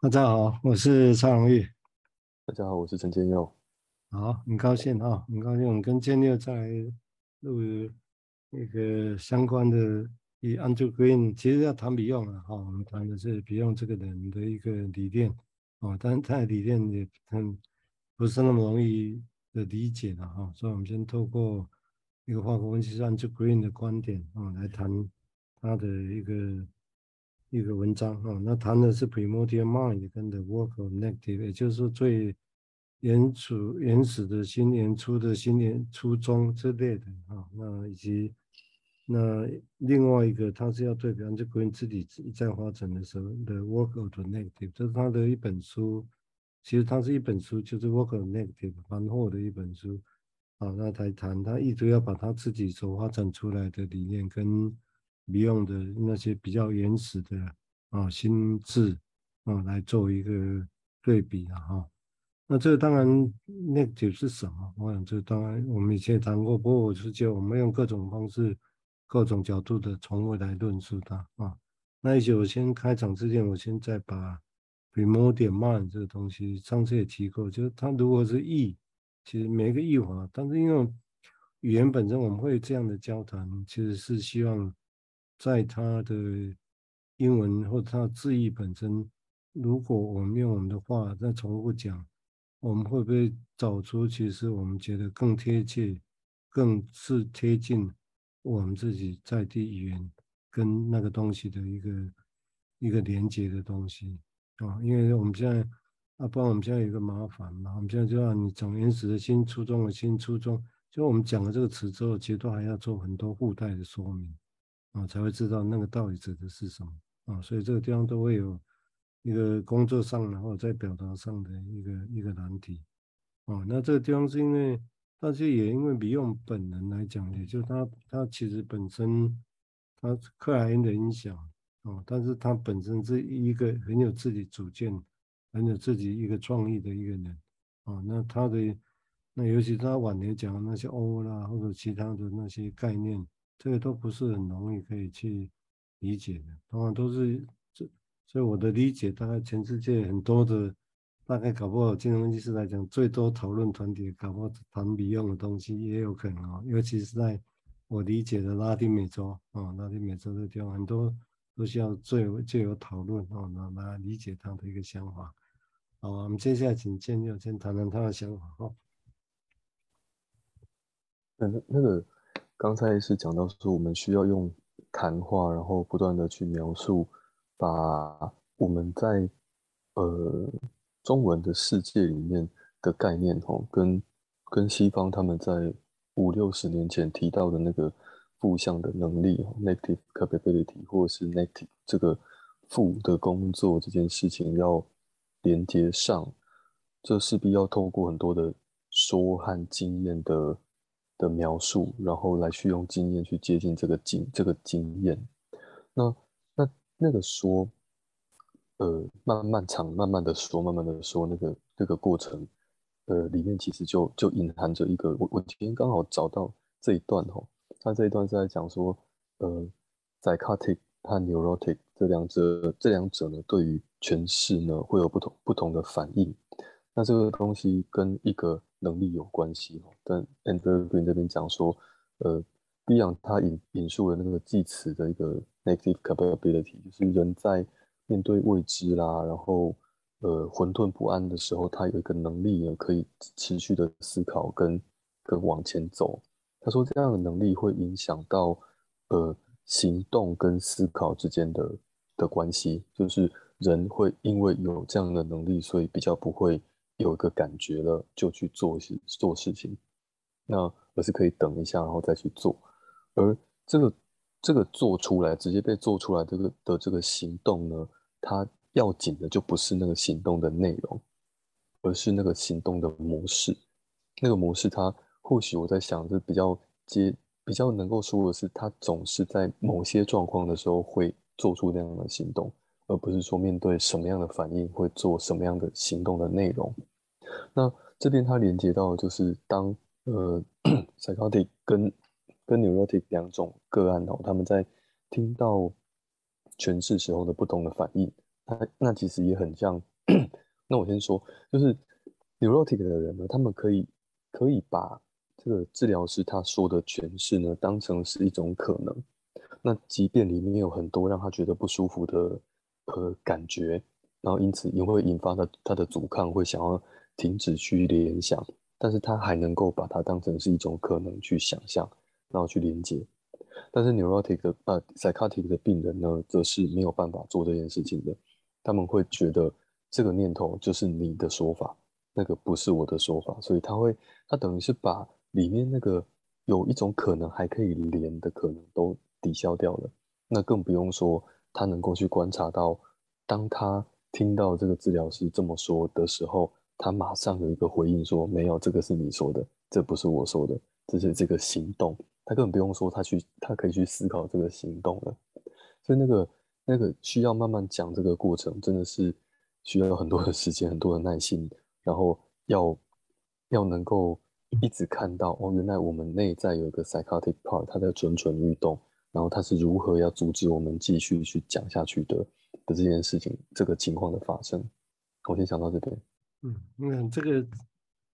大家好，我是蔡荣玉。大家好，我是陈建佑。好，很高兴啊，很高兴我们跟建佑再来录那个相关的以 Andrew Green，其实要谈 Beyond 啊，哈，我们谈的是 Beyond 这个人的一个理念啊，但是他的理念也很不是那么容易的理解的哈，所以我们先透过一个化学分析师 Andrew Green 的观点啊来谈他的一个。一个文章啊，那谈的是 primordial mind 跟 the work of negative，也就是说最原初原始的新年初的新年、初中之类的啊。那以及那另外一个，他是要对比方就关于自己一再发展的时候的 work of the negative，这是他的一本书。其实他是一本书，就是 work of negative 翻后的一本书啊。那他谈他一直要把他自己所发展出来的理念跟。Beyond 的那些比较原始的啊心智啊来做一个对比啊哈，那这当然 negative 是什么？我想这当然我们以前谈过，不过我是觉得我们用各种方式、各种角度的从未来论述它啊。那一些我先开场之前，我先再把 p r i m o d i a mind 这个东西，上次也提过，就是它如果是译，其实每一个译法，但是因为语言本身我们会有这样的交谈，其实是希望。在他的英文或他的字义本身，如果我们用我们的话再重复讲，我们会不会找出其实我们觉得更贴切、更是贴近我们自己在地语言跟那个东西的一个一个连接的东西啊？因为我们现在啊，不然我们现在有一个麻烦嘛，我们现在就让你讲原始的新、初中的新、初中，就我们讲了这个词之后，其实都还要做很多附带的说明。啊，才会知道那个到底指的是什么啊，所以这个地方都会有一个工作上，然后在表达上的一个一个难题啊。那这个地方是因为，但是也因为 Beyond 本人来讲，也就他他其实本身他克莱因的影响啊，但是他本身是一个很有自己主见、很有自己一个创意的一个人啊。那他的那尤其他晚年讲的那些 O 啦，或者其他的那些概念。这个都不是很容易可以去理解的，当然都是这，所以我的理解，大概全世界很多的，大概搞不好金融分析师来讲，最多讨论团体搞不好谈 Beyond 的东西也有可能啊，尤其是在我理解的拉丁美洲啊，拉丁美洲的地方很多都需要最有最有讨论啊，来来理解他的一个想法。好，我们接下来请建佑先谈谈他的想法哈。那那个。刚才是讲到说，我们需要用谈话，然后不断的去描述，把我们在呃中文的世界里面的概念，吼，跟跟西方他们在五六十年前提到的那个负向的能力，negative capability，或是 negative 这个负的工作这件事情要连接上，这势必要透过很多的说和经验的。的描述，然后来去用经验去接近这个经这个经验。那那那个说，呃，慢慢长，慢慢的说，慢慢的说，那个那个过程，呃，里面其实就就隐含着一个，我我今天刚好找到这一段哦，他这一段是在讲说，呃，psychotic 和 neurotic 这两者，这两者呢，对于诠释呢会有不同不同的反应。那这个东西跟一个能力有关系，但 Andrew Green 这边讲说，呃，Beyond 他引引述了那个济慈的一个 negative capability，就是人在面对未知啦，然后呃混沌不安的时候，他有一个能力呢，可以持续的思考跟跟往前走。他说这样的能力会影响到呃行动跟思考之间的的关系，就是人会因为有这样的能力，所以比较不会。有一个感觉了，就去做事做事情，那而是可以等一下，然后再去做。而这个这个做出来，直接被做出来这个的这个行动呢，它要紧的就不是那个行动的内容，而是那个行动的模式。那个模式，它或许我在想，是比较接比较能够说的是，它总是在某些状况的时候会做出那样的行动。而不是说面对什么样的反应会做什么样的行动的内容。那这边它连接到就是当呃 psychotic 跟跟 neurotic 两种个案哦，他们在听到诠释时候的不同的反应。那那其实也很像。那我先说，就是 neurotic 的人呢，他们可以可以把这个治疗师他说的诠释呢，当成是一种可能。那即便里面有很多让他觉得不舒服的和感觉，然后因此也会引发他他的阻抗，会想要停止去联想，但是他还能够把它当成是一种可能去想象，然后去连接。但是 neurotic 的呃 psychotic 的病人呢，则是没有办法做这件事情的，他们会觉得。这个念头就是你的说法，那个不是我的说法，所以他会，他等于是把里面那个有一种可能还可以连的可能都抵消掉了。那更不用说他能够去观察到，当他听到这个治疗师这么说的时候，他马上有一个回应说：“没有，这个是你说的，这不是我说的，这是这个行动。”他根本不用说，他去，他可以去思考这个行动了。所以那个那个需要慢慢讲这个过程，真的是。需要有很多的时间，很多的耐心，然后要要能够一直看到哦，原来我们内在有一个 psychotic part，它在蠢蠢欲动，然后它是如何要阻止我们继续去讲下去的的这件事情，这个情况的发生。我先想到这边。嗯，你看这个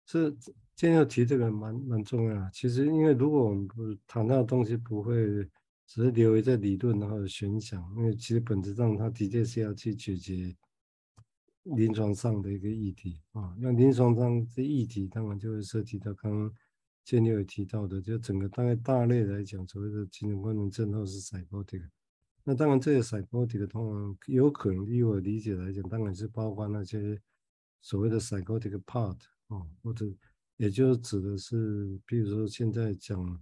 是今天要提这个蛮蛮重要。其实，因为如果我们不谈到的东西，不会只是留在理论然后悬想，因为其实本质上它的确是要去解决。临床上的一个议题啊，那临床上这议题当然就会涉及到刚刚建立有提到的，就整个大概大类来讲，所谓的精神功能症或是 psychotic。那当然这个 psychotic 的通常有可能依我理解来讲，当然是包括那些所谓的 psychotic part 啊，或者也就指的是，比如说现在讲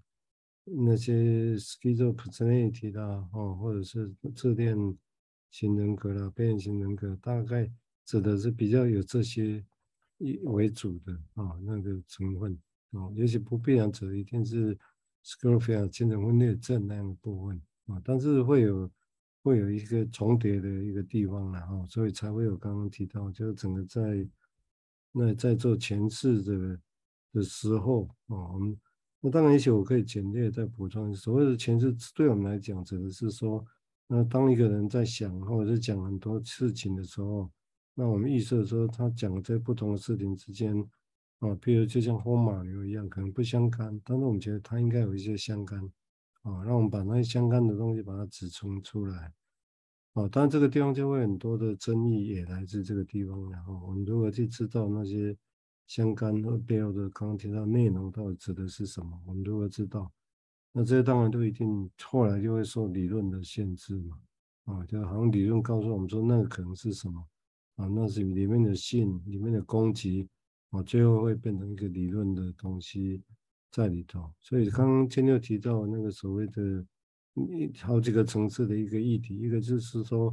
那些 schizophrenia 的哦，或者是自恋型人格啦、边缘型人格，大概。指的是比较有这些以为主的啊那个成分啊，也许不必然指一定是 schizophrenia 精神分裂症那样的部分啊，但是会有会有一个重叠的一个地方然后，所以才会有刚刚提到，就是整个在那在做诠释的的时候啊，我们那当然也许我可以简略再补充，所谓的前世对我们来讲指的是说，那当一个人在想或者是讲很多事情的时候。那我们预设说，他讲在不同的事情之间，啊，比如就像风马牛一样，可能不相干，但是我们觉得它应该有一些相干，啊，让我们把那些相干的东西把它指出出来，啊，当然这个地方就会很多的争议也来自这个地方，然后我们如何去知道那些相干和背后的刚刚提到内容到底指的是什么？我们如何知道？那这些当然都一定后来就会受理论的限制嘛，啊，就好像理论告诉我们说那个可能是什么。啊，那是里面的信，里面的攻击，啊，最后会变成一个理论的东西在里头。所以刚刚千六提到那个所谓的一好几个层次的一个议题，一个就是说，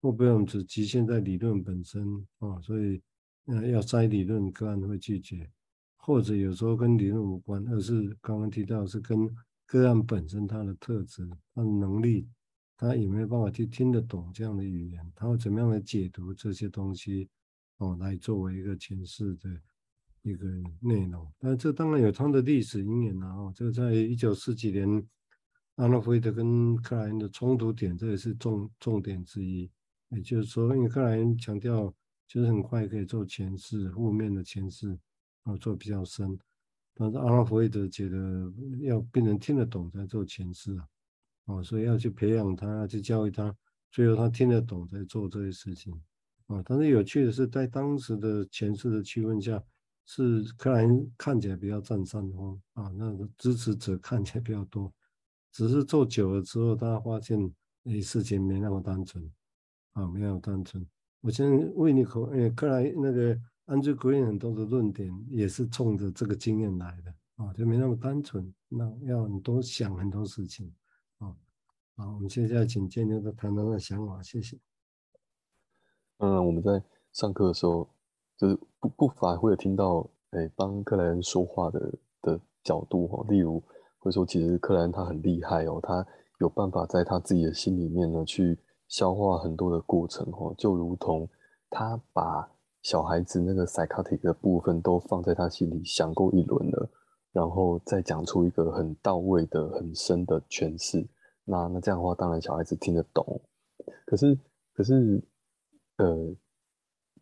会不会我们只局限在理论本身啊？所以，呃，要筛理论个案会拒绝，或者有时候跟理论无关，而是刚刚提到是跟个案本身它的特质、它的能力。他有没有办法去听得懂这样的语言？他会怎么样来解读这些东西？哦，来作为一个诠释的一个内容。但这当然有他的历史因缘啊。哦，这个在一九四几年，阿诺弗伊德跟克莱因的冲突点，这也是重重点之一。也就是说，因为克莱因强调就是很快可以做前世，负面的前世，啊，做比较深。但是阿诺弗伊德觉得要病人听得懂才做前世啊。哦，所以要去培养他，要去教育他，最后他听得懂才做这些事情。啊，但是有趣的是，在当时的前世的气氛下，是克莱因看起来比较占上风啊，那个支持者看起来比较多。只是做久了之后，他发现，哎，事情没那么单纯，啊，没那么单纯。我先为你口，哎，克莱那个安德鲁格林很多的论点也是冲着这个经验来的，啊，就没那么单纯，那要很多想很多事情。啊，好，我们现在请建牛的谈谈的想法，谢谢。嗯，我们在上课的时候，就是不不乏会有听到，哎，帮克莱恩说话的的角度哈，例如会说，其实克莱恩他很厉害哦，他有办法在他自己的心里面呢，去消化很多的过程哦，就如同他把小孩子那个 psychotic 的部分都放在他心里想过一轮了。然后再讲出一个很到位的、很深的诠释，那那这样的话，当然小孩子听得懂。可是，可是呃，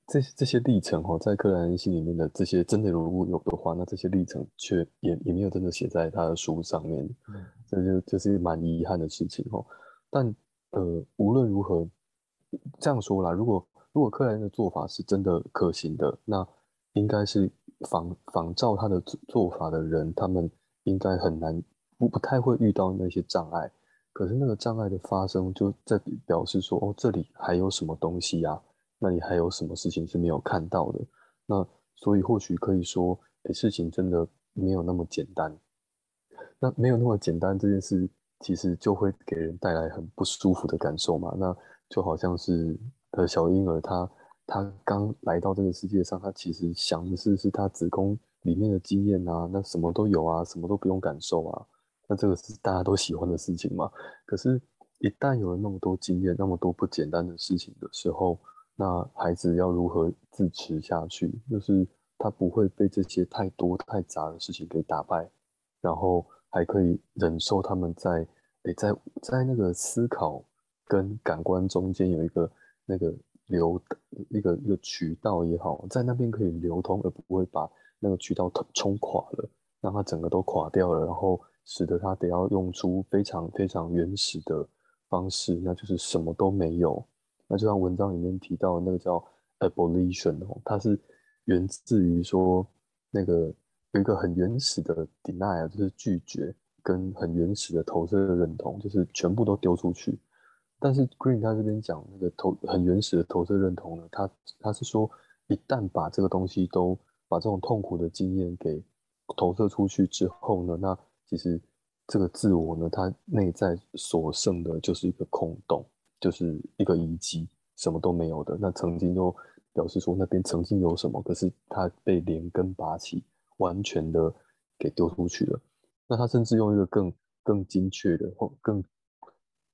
这这些历程哈，在克莱恩心里面的这些真的如果有的话，那这些历程却也也没有真的写在他的书上面，这就就是蛮遗憾的事情哈。但呃，无论如何，这样说啦，如果如果克莱恩的做法是真的可行的，那应该是仿仿照他的做法的人，他们应该很难不不太会遇到那些障碍。可是那个障碍的发生，就在表示说，哦，这里还有什么东西呀？那你还有什么事情是没有看到的？那所以或许可以说，诶，事情真的没有那么简单。那没有那么简单这件事，其实就会给人带来很不舒服的感受嘛。那就好像是呃小婴儿他他刚来到这个世界上，他其实想的是是他子宫里面的经验啊，那什么都有啊，什么都不用感受啊。那这个是大家都喜欢的事情嘛？可是，一旦有了那么多经验，那么多不简单的事情的时候，那孩子要如何自持下去？就是他不会被这些太多太杂的事情给打败，然后还可以忍受他们在诶在在那个思考跟感官中间有一个那个流一个一个渠道也好，在那边可以流通，而不会把那个渠道冲垮了，让它整个都垮掉了，然后。使得他得要用出非常非常原始的方式，那就是什么都没有。那就像文章里面提到那个叫 abolition 哦，它是源自于说那个有一个很原始的 denial，就是拒绝，跟很原始的投射的认同，就是全部都丢出去。但是 Green 他这边讲那个投很原始的投射认同呢，他他是说一旦把这个东西都把这种痛苦的经验给投射出去之后呢，那其实这个自我呢，它内在所剩的就是一个空洞，就是一个遗迹，什么都没有的。那曾经都表示说那边曾经有什么，可是它被连根拔起，完全的给丢出去了。那他甚至用一个更更精确的或更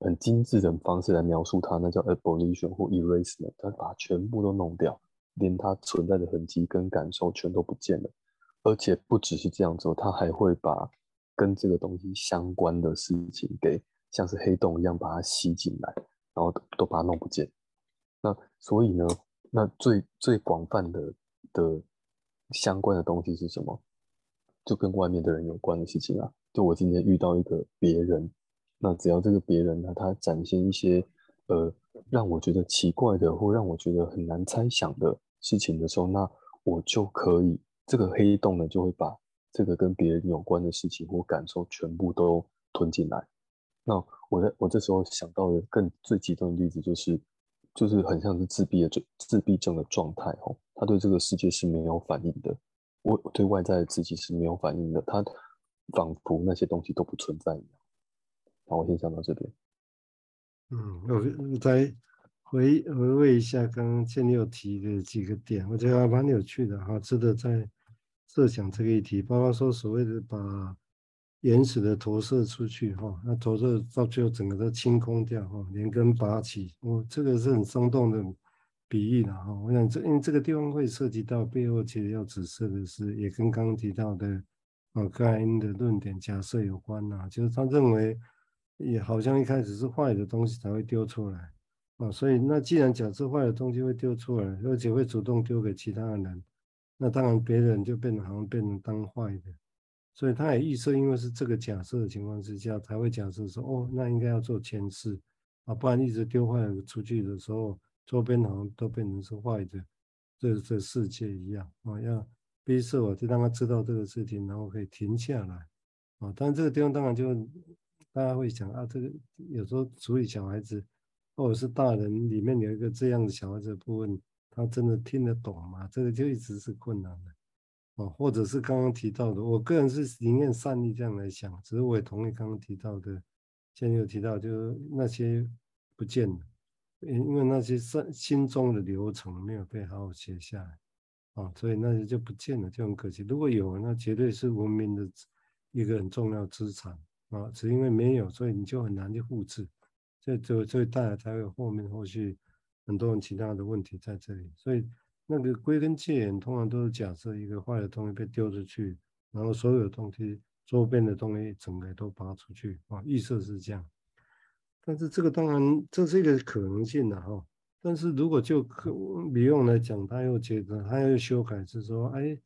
很精致的方式来描述它，那叫 abolition 或 erasement，他把它全部都弄掉，连它存在的痕迹跟感受全都不见了。而且不只是这样子，他还会把跟这个东西相关的事情，给像是黑洞一样把它吸进来，然后都，都把它弄不见。那所以呢，那最最广泛的的相关的东西是什么？就跟外面的人有关的事情啊。就我今天遇到一个别人，那只要这个别人呢，他展现一些呃让我觉得奇怪的，或让我觉得很难猜想的事情的时候，那我就可以这个黑洞呢就会把。这个跟别人有关的事情或感受全部都吞进来，那我在我这时候想到的更最极端的例子就是，就是很像是自闭的自闭症的状态哦，他对这个世界是没有反应的，我对外在的自己是没有反应的，他仿佛那些东西都不存在一样。好，我先讲到这边。嗯，我再回回味一下刚刚建立有提的几个点，我觉得还蛮有趣的哈，值得在。设想这个议题，包括说所谓的把原始的投射出去哈，那投射到最后整个都清空掉哈，连根拔起，我这个是很生动的比喻了哈。我想这因为这个地方会涉及到背后其实要指涉的是，也跟刚刚提到的啊克莱因的论点假设有关呐，就是他认为也好像一开始是坏的东西才会丢出来啊，所以那既然假设坏的东西会丢出来，而且会主动丢给其他的人。那当然，别人就变得好像变成当坏的，所以他也预设，因为是这个假设的情况之下，才会假设说，哦，那应该要做前世啊，不然一直丢坏了出去的时候，周边好像都变成是坏的，这这世界一样啊，要逼设我就让他知道这个事情，然后可以停下来啊。但这个地方当然就大家会想啊，这个有时候处理小孩子或者是大人里面有一个这样的小孩子的部分。他真的听得懂吗？这个就一直是困难的，哦，或者是刚刚提到的，我个人是宁愿善意这样来想，只是我也同意刚刚提到的，现在有提到就是那些不见了，因因为那些心心中的流程没有被好好写下来，啊，所以那些就不见了，就很可惜。如果有，那绝对是文明的一个很重要资产啊，只因为没有，所以你就很难去复制，这就所以大家才会后面后续。很多人其他的问题在这里，所以那个归根结源，通常都是假设一个坏的东西被丢出去，然后所有的东西周边的东西整个都拔出去啊，预设是这样。但是这个当然这是一个可能性的哈，但是如果就可比用来讲，他又觉得他又修改是说，哎，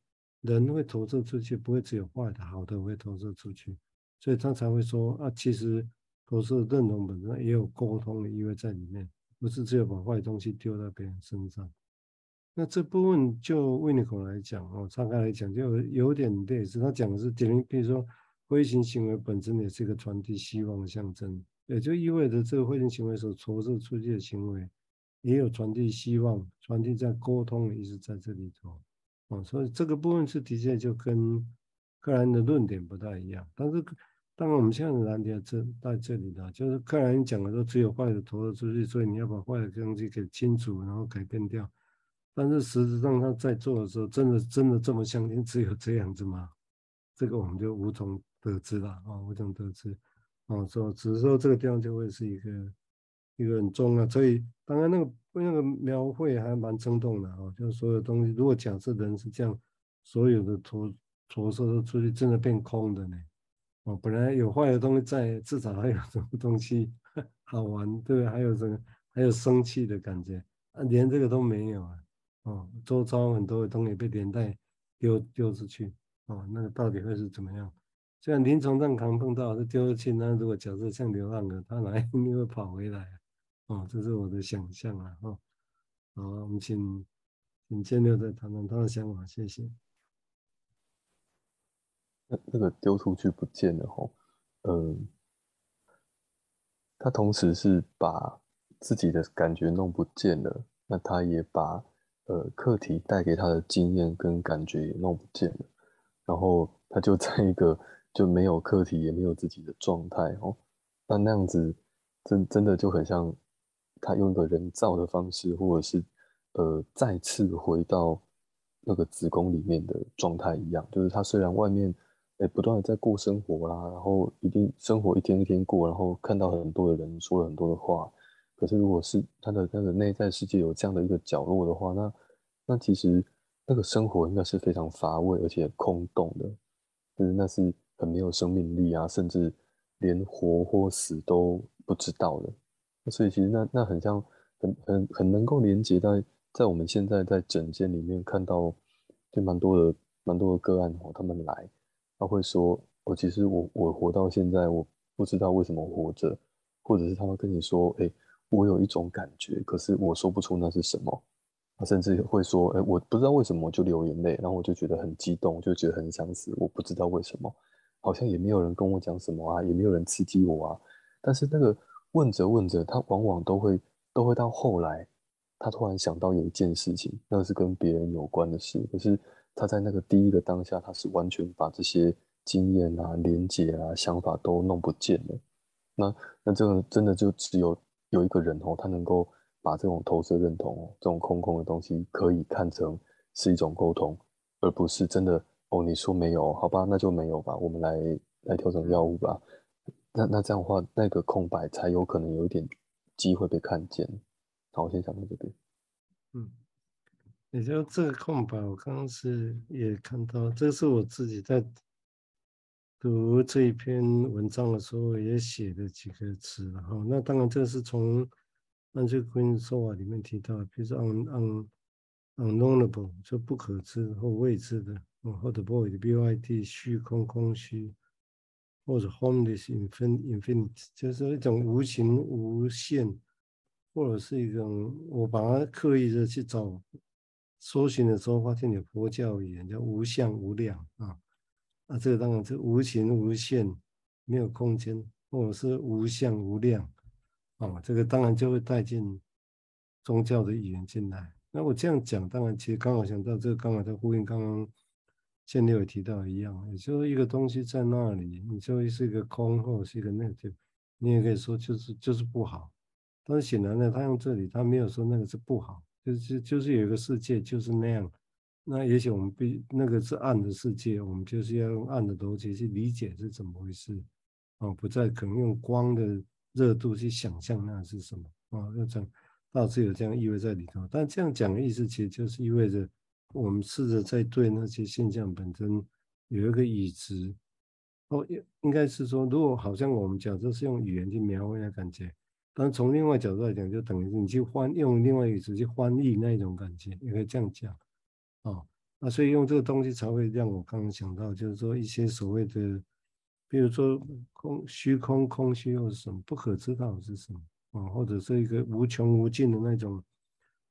人会投射出去，不会只有坏的，好的会投射出去，所以他才会说啊，其实投射认同本身也有沟通的意味在里面，不是只有把坏东西丢到别人身上。那这部分就维尼口来讲哦，岔开来讲就有点类似，他讲的是点名，比如说灰行行为本身也是一个传递希望的象征，也就意味着这个灰行行为所投射出去的行为。也有传递希望，传递在沟通的意思在这里头，哦，所以这个部分是的确就跟克兰的论点不太一样。但是，当然我们现在的难点在在这里的，就是克兰讲的说只有坏的投射出去，所以你要把坏的东西给清除，然后改变掉。但是实质上他在做的时候，真的真的这么相信只有这样子吗？这个我们就无从得知了啊，无从得知。哦，说只是说这个地方就会是一个。一个很重要，所以当然那个那个描绘还蛮生动的啊，就是所有东西，如果假设人是这样，所有的投投射都出去，真的变空的呢？哦，本来有坏的东西在，至少还有什么东西好玩，对不对？还有这个，还有生气的感觉，啊，连这个都没有啊！哦，周遭很多的东西被连带丢丢出去，哦，那个到底会是怎么样？像临床上常碰到是丢出去，那如果假设像流浪的，他哪一天会跑回来？哦，这是我的想象啊！哦，好，我们请请建六再谈谈他的想法，谢谢。那那个丢出去不见了哦，嗯，他同时是把自己的感觉弄不见了，那他也把呃课题带给他的经验跟感觉也弄不见了，然后他就在一个就没有课题也没有自己的状态哦，那那样子真真的就很像。他用一个人造的方式，或者是呃再次回到那个子宫里面的状态一样，就是他虽然外面诶不断的在过生活啦，然后一定生活一天一天过，然后看到很多的人说了很多的话，可是如果是他的那个内在世界有这样的一个角落的话，那那其实那个生活应该是非常乏味而且空洞的，就是那是很没有生命力啊，甚至连活或死都不知道的。所以其实那那很像很很很能够连接到在我们现在在诊间里面看到就蛮多的蛮多的个案哦，他们来他会说，我其实我我活到现在我不知道为什么活着，或者是他会跟你说，哎，我有一种感觉，可是我说不出那是什么，他甚至会说，哎，我不知道为什么就流眼泪，然后我就觉得很激动，就觉得很想死，我不知道为什么，好像也没有人跟我讲什么啊，也没有人刺激我啊，但是那个。问着问着，他往往都会都会到后来，他突然想到有一件事情，那是跟别人有关的事。可是他在那个第一个当下，他是完全把这些经验啊、连结啊、想法都弄不见了。那那这个真的就只有有一个人哦，他能够把这种投射认同，这种空空的东西，可以看成是一种沟通，而不是真的哦。你说没有，好吧，那就没有吧。我们来来调整药物吧。那那这样的话，那个空白才有可能有一点机会被看见。好，我先讲到这边。嗯，也就这个空白，我刚刚是也看到，这是我自己在读这一篇文章的时候也写的几个词。然后，那当然这是从安居坤说法里面提到，比如说 un un unknowable 就不可知或未知的，或者 void b o i d 虚空空虚。或者 formless infinite，就是一种无形无限，或者是一种我把它刻意的去找搜寻的时候，发现有佛教语言叫无相无量啊，啊，这个当然是无形无限，没有空间，或者是无相无量哦，这个当然就会带进宗教的语言进来。那我这样讲，当然其实刚好想到这个，刚好在呼应刚刚。前面有提到一样，也就是一个东西在那里，你就会是一个空，或者是一个 negative，你也可以说就是就是不好。但是显然呢，他用这里，他没有说那个是不好，就是就是有一个世界就是那样。那也许我们必那个是暗的世界，我们就是要用暗的逻辑去理解是怎么回事啊，不再可能用光的热度去想象那是什么啊，要讲倒是有这样意味在里头。但这样讲的意思，其实就是意味着。我们试着在对那些现象本身有一个已知，哦，应应该是说，如果好像我们讲这是用语言去描绘的感觉，但从另外角度来讲，就等于是你去翻用另外一个词去翻译那一种感觉，也可以这样讲，哦，那所以用这个东西才会让我刚刚想到，就是说一些所谓的，比如说空虚空空虚又是什么，不可知道是什么啊、或者是一个无穷无尽的那种，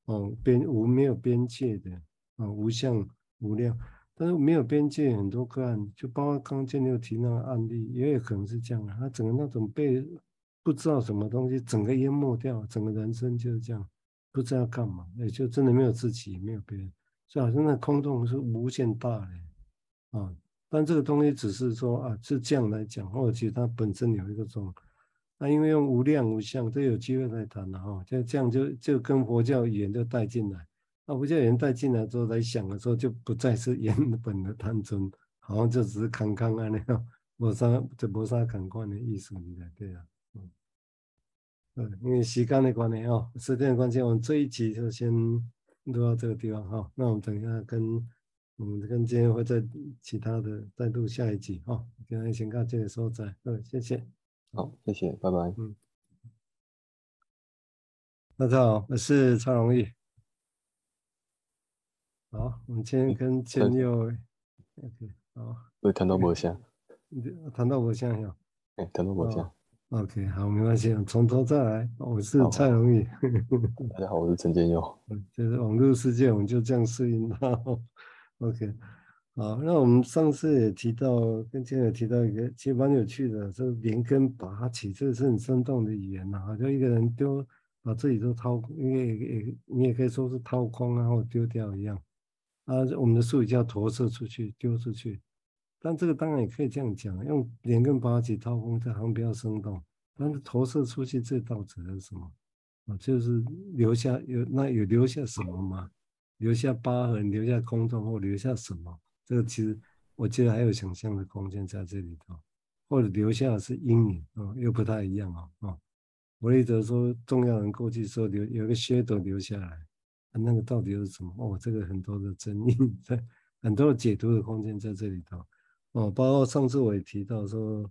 哦，边无没有边界的啊、无相无量，但是没有边界很多个案，就包括刚刚建六提那个案例，也有可能是这样的，他整个那种被。不知道什么东西，整个淹没掉，整个人生就是这样，不知道干嘛，也就真的没有自己，没有别人，就好像那空洞是无限大的啊。但这个东西只是说啊，是这样来讲，或者其实它本身有一个种，那、因为用无量无相，这有机会来谈了哈。就这样就就跟佛教语言就带进来，那、佛教语言带进来之后来想的时候，就不再是原本的贪嗔，好像就只是康康啊那样，没啥就没啥感官的意思，对啊。嗯，因为时间的关系哦，时间的关系，我们这一集就先录到这个地方哈、哦。那我们等一下跟嗯跟今天会在其他的再录下一集哈、哦。今天先到这里收在，嗯，谢谢。好，谢谢，拜拜。嗯，大家好，我是蔡荣义。好，我们今天跟建佑，OK，好。会谈到佛像，谈到佛像呀。哎，谈到佛像。OK，好，没关系，从头再来。我是蔡荣义。大家好，我是陈建佑。就是网络世界，我们就这样适应它。OK，好，那我们上次也提到，跟今天也提到一个，其实蛮有趣的，这连根拔起，这个是很生动的语言呐。就一个人丢，把自己都掏，因为也也你也可以说是掏空啊，或丢掉一样。啊，我们的术语叫投射出去，丢出去。但这个当然也可以这样讲，用连根拔起掏空，这好像比较生动。但是投射出去这道指的是什么？啊，就是留下有那有留下什么吗？留下疤痕，留下空洞，或留下什么？这个其实我觉得还有想象的空间在这里头，或者留下的是阴影啊，又不太一样啊啊。弗洛伊德说，重要人过去说留有一个噱头留下来，那个到底是什么？哦，这个很多的争议在，很多的解读的空间在这里头。哦，包括上次我也提到说，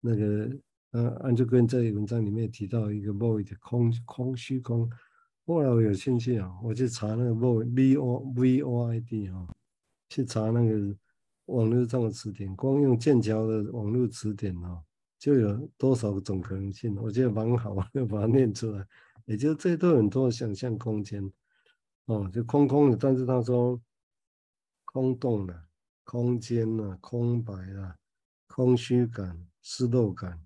那个呃，安珠格在文章里面提到一个 void 空空虚空。后来我有兴趣啊，我去查那个 vo v o v o i d 啊，去查那个网络上的词典，光用剑桥的网络词典啊，就有多少种可能性？我觉得蛮好，就把它念出来。也就是这都很多想象空间哦，就空空的，但是他说空洞的。空间啊，空白啊，空虚感、失落感，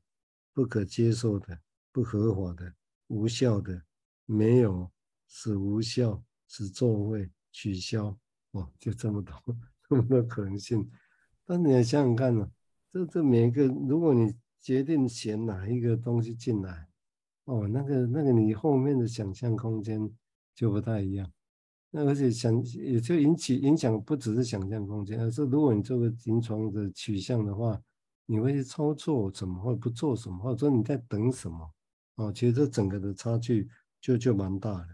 不可接受的、不合法的、无效的，没有使无效，使作废取消，哦，就这么多，这么多可能性。但你要想想看呢、这这每一个，如果你决定选哪一个东西进来，哦，那个那个你后面的想象空间就不太一样。那而且想也就引起影响，不只是想象空间，而是如果你做个临床的取向的话，你会去操作什么，或不做什么，或者说你在等什么，哦，其实这整个的差距就就蛮大的，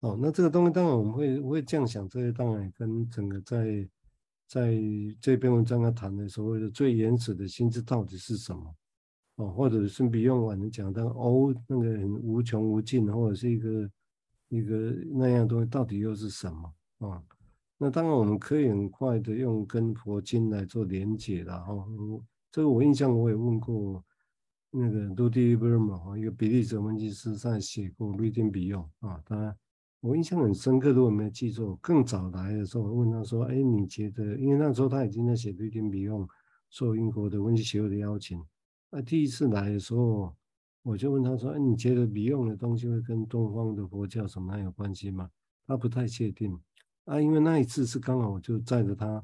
哦，那这个东西当然我们会会这样想，这些当然也跟整个在在这篇文章要谈的所谓的最原始的心智到底是什么，哦，或者是比用我们讲的哦，那个无穷无尽，或者是一个。一个那样东西到底又是什么啊？那当然我们可以很快的用跟佛经来做连结了哈。这个我印象我也问过那个 Rudy Verma 一个比利时分析师在写过《Reading Beyond》啊。当然我印象很深刻，如果没有记错，更早来的时候我问他说：“哎，你觉得？因为那时候他已经在写《Reading Beyond》，受英国的分析协会的邀请。那第一次来的时候。”我就问他说：“哎，你觉得比用的东西会跟东方的佛教什么有关系吗？”他不太确定啊，因为那一次是刚好我就载着他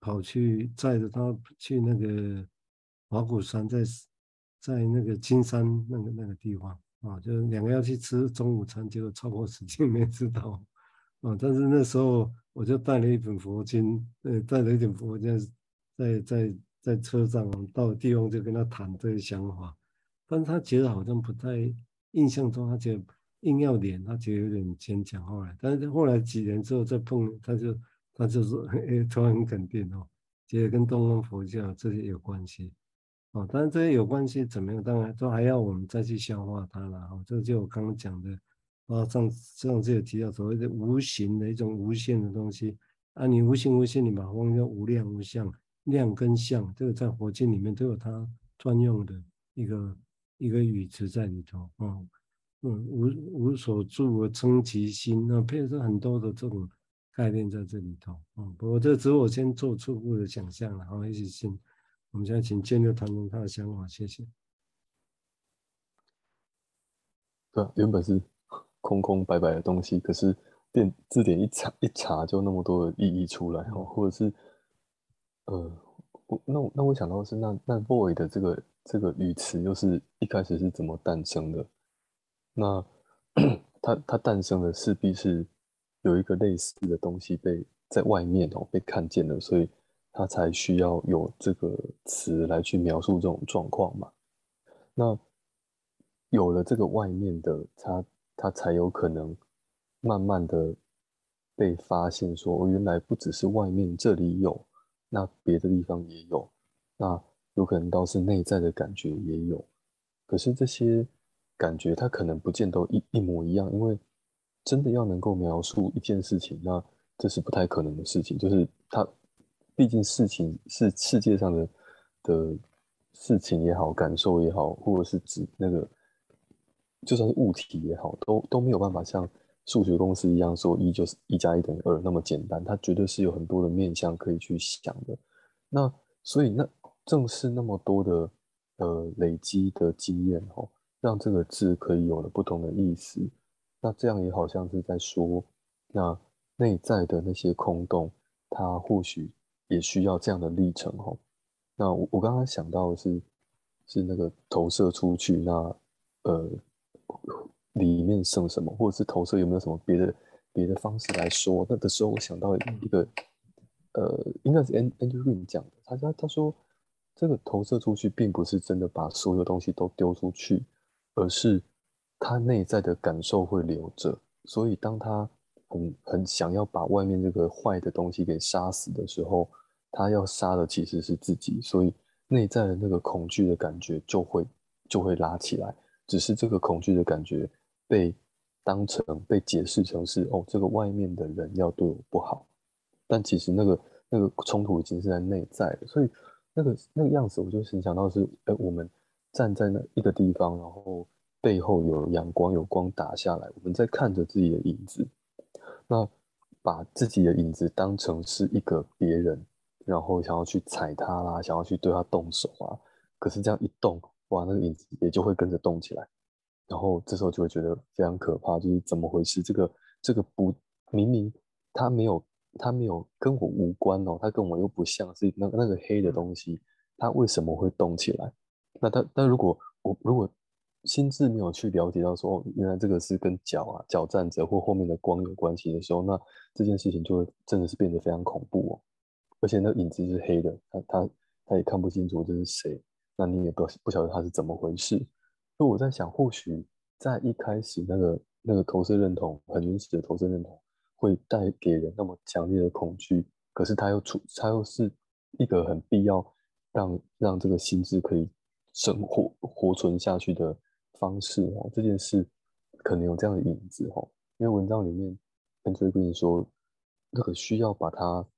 跑去，载着他去那个华鼓山在，在那个金山那个那个地方啊，就是两个要去吃中午餐，结果超过时间没吃到啊。但是那时候我就带了一本佛经，呃，带了一点佛经，在在在车上到地方就跟他谈这些想法。但是他觉得好像不太，印象中他觉得硬要脸，他觉得有点牵强。后来，但是后来几年之后再碰，他就他就说，哎，突然很肯定哦，觉得跟东方佛教这些有关系。哦，当然这些有关系怎么样？当然都还要我们再去消化它了。哦，这就我刚刚讲的，啊，上上次有提到所谓的无形的一种无限的东西啊，你无形无限，你把它忘掉无量无相，量跟相，这个在佛经里面都有它专用的一个一个语词在里头。哦，嗯，无无所住而称其心，那配合很多的这种概念在这里头。哦，不过这只是我先做初步的想象了，好，一起信。我们现在请建六谈谈他的想法，谢谢。对，原本是空空白白的东西，可是电字典一查一查，就那么多的意义出来哦，或者是，呃，我那那我想到的是那那 void 的这个这个语词，又是一开始是怎么诞生的？那 它它诞生的势必是有一个类似的东西被在外面哦被看见了，所以。他才需要有这个词来去描述这种状况嘛？那有了这个外面的，他他才有可能慢慢的被发现，说我原来不只是外面这里有，那别的地方也有，那有可能倒是内在的感觉也有。可是这些感觉，它可能不见都一一模一样，因为真的要能够描述一件事情，那这是不太可能的事情，就是他。毕竟事情是世界上的的事情也好，感受也好，或者是指那个，就算是物体也好，都都没有办法像数学公式一样说一就是一加一等于二那么简单。它绝对是有很多的面向可以去想的。那所以那正是那么多的呃累积的经验哦，让这个字可以有了不同的意思。那这样也好像是在说，那内在的那些空洞，它或许。也需要这样的历程哦。那我我刚刚想到的是，是那个投射出去，那呃里面剩什么，或者是投射有没有什么别的别的方式来说？那的时候我想到一个，呃，应该是 Andrew Green 讲的，他他他说这个投射出去并不是真的把所有东西都丢出去，而是他内在的感受会留着，所以当他很很想要把外面这个坏的东西给杀死的时候。他要杀的其实是自己，所以内在的那个恐惧的感觉就会就会拉起来。只是这个恐惧的感觉被当成被解释成是哦，这个外面的人要对我不好，但其实那个那个冲突已经是在内在了。所以那个那个样子，我就很想到是，哎，我们站在那一个地方，然后背后有阳光，有光打下来，我们在看着自己的影子，那把自己的影子当成是一个别人。然后想要去踩它啦，想要去对它动手啊，可是这样一动，哇，那个影子也就会跟着动起来，然后这时候就会觉得非常可怕，就是怎么回事？这个这个不明明它没有它没有跟我无关哦，它跟我又不像是那那个黑的东西，它为什么会动起来？那它但如果我如果心智没有去了解到说，哦，原来这个是跟脚啊脚站着或后面的光有关系的时候，那这件事情就会真的是变得非常恐怖哦。而且那影子是黑的，他他他也看不清楚这是谁，那你也不不晓得他是怎么回事。所以我在想，或许在一开始那个那个投射认同很原始的投射认同，会带给人那么强烈的恐惧，可是他又处他又是一个很必要让让这个心智可以生活活存下去的方式哦。这件事可能有这样的影子哦，因为文章里面跟追跟你说，那个需要把它。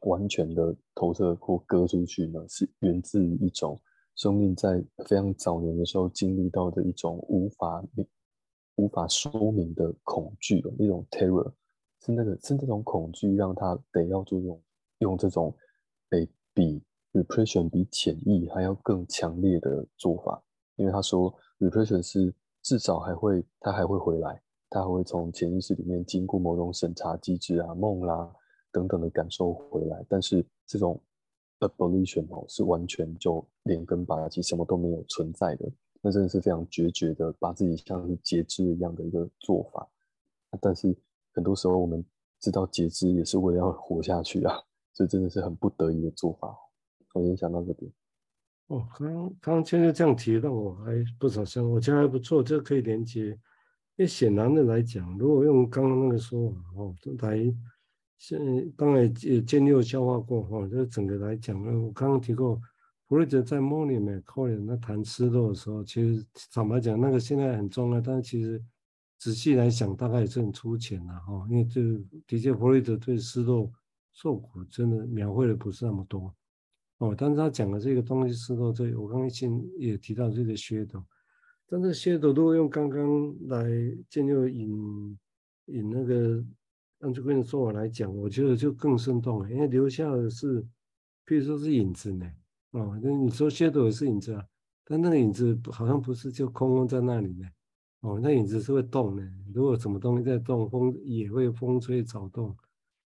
完全的投射或割出去呢，是源自于一种生命在非常早年的时候经历到的一种无法无法说明的恐惧，一种 terror，是那个是那种恐惧让他得要做用用这种得比 repression 比潜意还要更强烈的做法，因为他说 repression 是至少还会他还会回来，他还会从潜意识里面经过某种审查机制啊梦啦。等等的感受回来，但是这种 abolition 哦，是完全就连根拔起，什么都没有存在的，那真的是非常决绝的，把自己像是截肢一样的一个做法。但是很多时候我们知道截肢也是为了要活下去啊，所以真的是很不得已的做法。我先想到这边。哦，刚刚现在这样提到，我还不少想，我觉得还不错，这个可以连接。因为显然的来讲，如果用刚刚那个说法哦，来。现当然也建立有消化过哈，这整个来讲呢，我刚刚提过，弗洛德在《Money and Melancholy》那谈失落的时候，其实坦白讲，那个现在很重要，但是其实仔细来想，大概也是很粗浅的哈。因为这的确，弗洛德对失落受苦真的描绘的不是那么多哦。但是他讲的这个东西，失落这，我刚刚先也提到这个噱头，但是噱头如果用刚刚来建立引引那个那就跟你说法来讲，我觉得就更生动了，因为留下的是，比如说是影子呢。哦，那你说 shadow 也是影子啊，但那个影子好像不是就空空在那里呢。哦，那影子是会动的。如果什么东西在动，风也会风吹草动。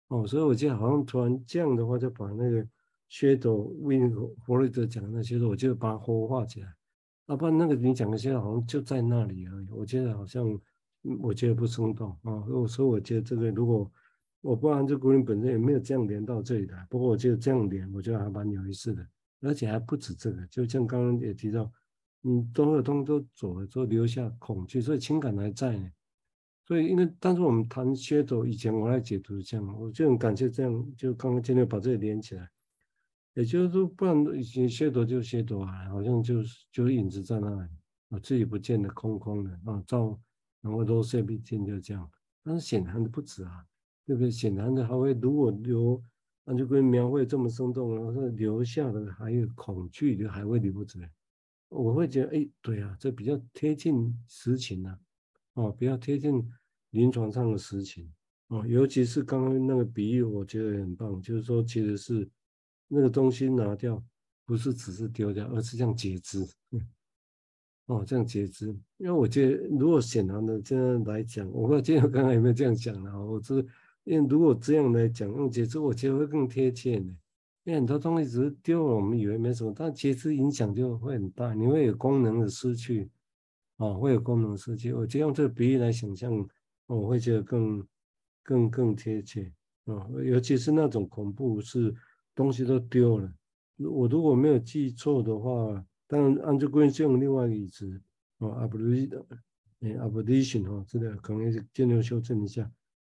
哦，所以我觉得好像突然这样的话，就把那个 shadow Win 弗洛伊德讲的那些，我就把它活化起来。要不然那个你讲的现在好像就在那里而已。我觉得好像，我觉得不生动啊。所以我觉得这个如果我不然，这古人本身也没有这样连到这里来。不过我觉得这样连，我觉得还蛮有意思的。而且还不止这个，就像刚刚也提到，你所有东西都走了之后，留下恐惧，所以情感还在呢。所以，因为当时我们谈 shadow 以前，我来解读是这样，我就很感谢这样，就刚刚今天把这里连起来。也就是说，不然以前噱头就噱头啊，好像就是就是影子在那里，我，自己不见得空空的啊，照然后都色必见就这样。但是显然的不止啊，对不对？显然的还会如果留。那就跟描绘这么生动，然后留下的还有恐惧，就还会留不止。我会觉得，哎，对啊，这比较贴近实情啊，哦，比较贴近临床上的实情，哦，尤其是刚刚那个比喻，我觉得很棒，就是说，其实是那个东西拿掉，不是只是丢掉，而是像截肢，哦，这样截肢。因为我觉得，如果显然的这样来讲，我不知道今天刚刚有没有这样讲的啊，我是。因为如果这样来讲，用截肢，我觉得会更贴切呢。因为很多东西只是丢了，我们以为没什么，但截肢影响就会很大，你会有功能的失去，啊，会有功能失去。我就用这个比喻来想象，我会觉得更、更、更贴切啊。尤其是那种恐怖，是东西都丢了。我如果没有记错的话，当然安珠圭是用另外一个词哦，abolition，哎，abolition 哈，这个可能是尽量修正一下。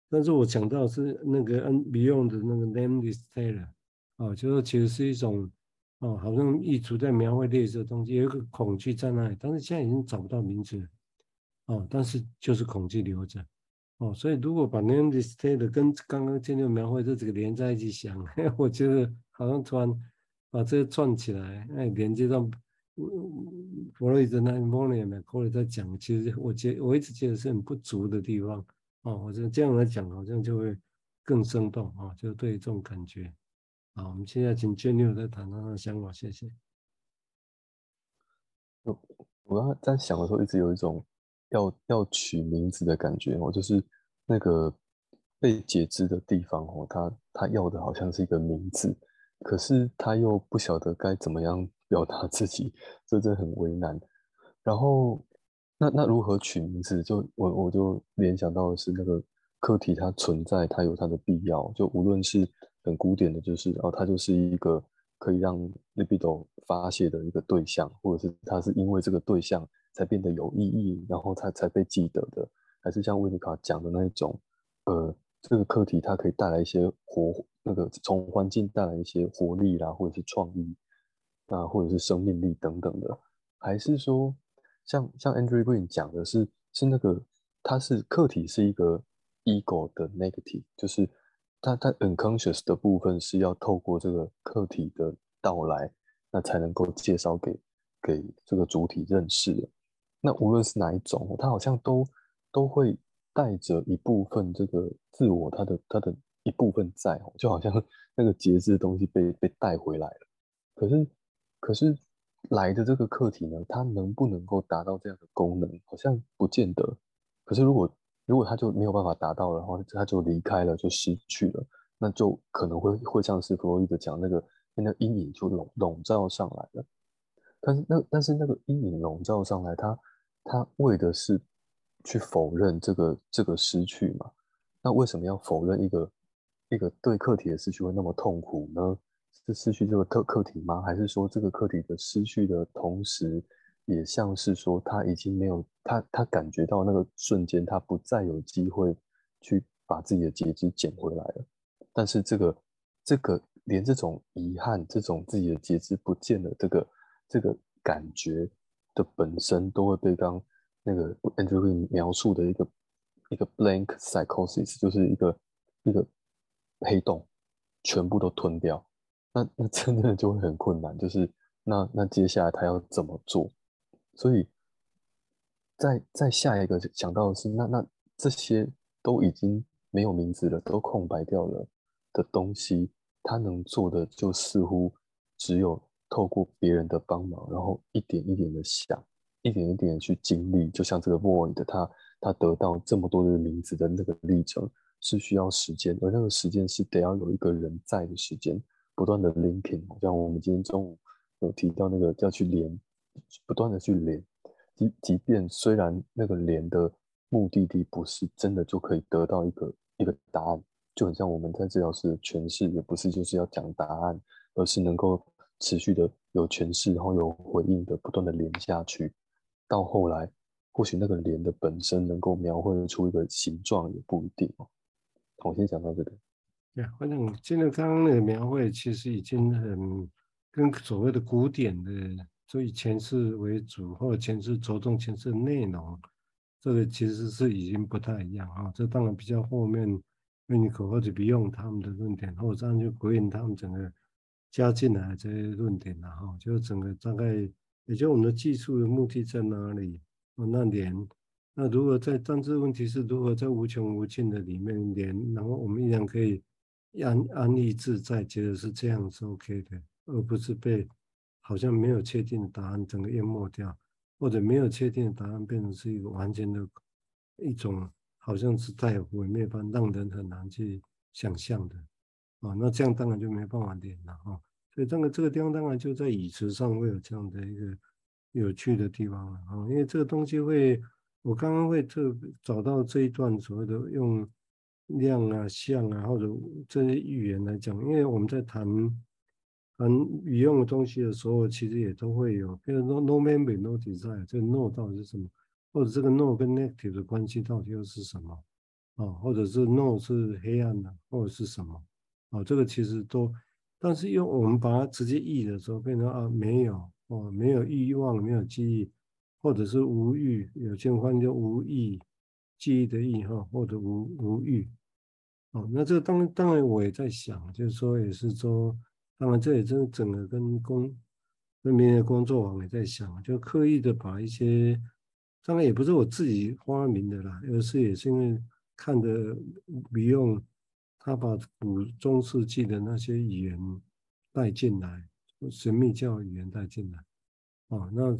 但是我讲到是那个 n Beyond 的那个 nameless terror 啊，就是其实是一种哦，好像一直在描绘类似的东西，有一个恐惧在那里，但是现在已经找不到名字了，哦，但是就是恐惧留着，哦，所以如果把 nameless terror 跟刚刚建六描绘这几个连在一起想，我觉得好像突然把这个串起来，哎，连接到弗洛伊德那 Money and Melancholy 在讲，其实我觉我一直觉得是很不足的地方。哦，我觉得这样来讲，好像就会更生动啊、哦，就对这种感觉。好，我们现在请 Jenny 再谈谈他的想法，谢谢。我我刚刚在想的时候，一直有一种要要取名字的感觉哦，就是那个被截肢的地方哦，他他要的好像是一个名字，可是他又不晓得该怎么样表达自己，这真的很为难。然后。那那如何取名字？就我我就联想到的是那个课题，它存在，它有它的必要。就无论是很古典的，就是哦，它就是一个可以让 libido 发泄的一个对象，或者是它是因为这个对象才变得有意义，然后它才被记得的，还是像维尼卡讲的那一种，呃，这个课题它可以带来一些活，那个从环境带来一些活力啦，或者是创意啊，或者是生命力等等的，还是说？像像 Andrew Green 讲的是是那个，他是客体是一个 ego 的 negative，就是他他 unconscious 的部分是要透过这个客体的到来，那才能够介绍给给这个主体认识的。那无论是哪一种，他好像都都会带着一部分这个自我，他的他的一部分在，就好像 那个节制的东西被被带回来了。可是可是。来的这个课题呢，它能不能够达到这样的功能，好像不见得。可是如果如果它就没有办法达到的话，它就离开了，就失去了，那就可能会会像是弗洛伊德讲那个那阴影就笼笼罩上来了。但是那但是那个阴影笼罩上来，它它为的是去否认这个这个失去嘛？那为什么要否认一个一个对课题的失去会那么痛苦呢？是失去这个课课题吗？还是说这个课题的失去的同时，也像是说他已经没有他他感觉到那个瞬间，他不再有机会去把自己的截肢捡回来了。但是这个这个连这种遗憾、这种自己的节制不见了，这个这个感觉的本身，都会被刚那个 Andrew Green 描述的一个一个 blank psychosis，就是一个一个黑洞，全部都吞掉。那那真的就会很困难，就是那那接下来他要怎么做？所以，在在下一个想到的是，那那这些都已经没有名字了，都空白掉了的东西。他能做的就似乎只有透过别人的帮忙，然后一点一点的想，一点一点的去经历。就像这个 Void，他他得到这么多的名字的那个历程是需要时间，而那个时间是得要有一个人在的时间，不断的 linking。像我们今天中午有提到那个要去连，不断的去连，即即便虽然那个连的目的地不是真的就可以得到一个一个答案。就很像我们在治疗室的诠释，也不是就是要讲答案，而是能够持续的有诠释，然后有回应的不断的连下去，到后来或许那个连的本身能够描绘出一个形状也不一定哦。我先讲到这里。对，反正现在刚刚那个描绘其实已经很跟所谓的古典的，所以诠释为主或者诠释着重诠释内容，这个其实是已经不太一样啊。这当然比较后面。Winnicott 或者 Beyond 他们的论点，或者这样就鬼影他们整个加进来这些论点了哈，就整个大概，也就我们的技术的目的在哪里？那连，那如何在，但是问题是如何在无穷无尽的里面连，然后我们依然可以安安逸自在，觉得是这样是 OK 的，而不是被好像没有确定的答案整个淹没掉，或者没有确定的答案变成是一个完全的一种。好像是带有毁灭般，让人很难去想象的啊。那这样当然就没办法连了哈。所以这个这个地方当然就在语词上会有这样的一个有趣的地方了啊。因为这个东西会，我刚刚会特找到这一段所谓的用量啊、像啊或者这些语言来讲，因为我们在谈谈语用的东西的时候，其实也都会有，比如说 no memory, no desire，这个 no 到底是什么？或者这个 no 跟 negative 的关系到底又是什么？啊，或者是 no 是黑暗的，或者是什么？啊，这个其实都，但是用我们把它直接译的时候，变成啊没有哦，没有欲望，没有记忆，或者是无欲，有些人翻译无忆，记忆的忆哈，或者无无欲。哦，那这当当然我也在想，就是说也是说，当然这也真整个跟工跟明年工作网也在想，就刻意的把一些。当然也不是我自己发明的啦，而是也是因为看的 Beyond，他把古中世纪的那些语言带进来，神秘教语言带进来，哦，那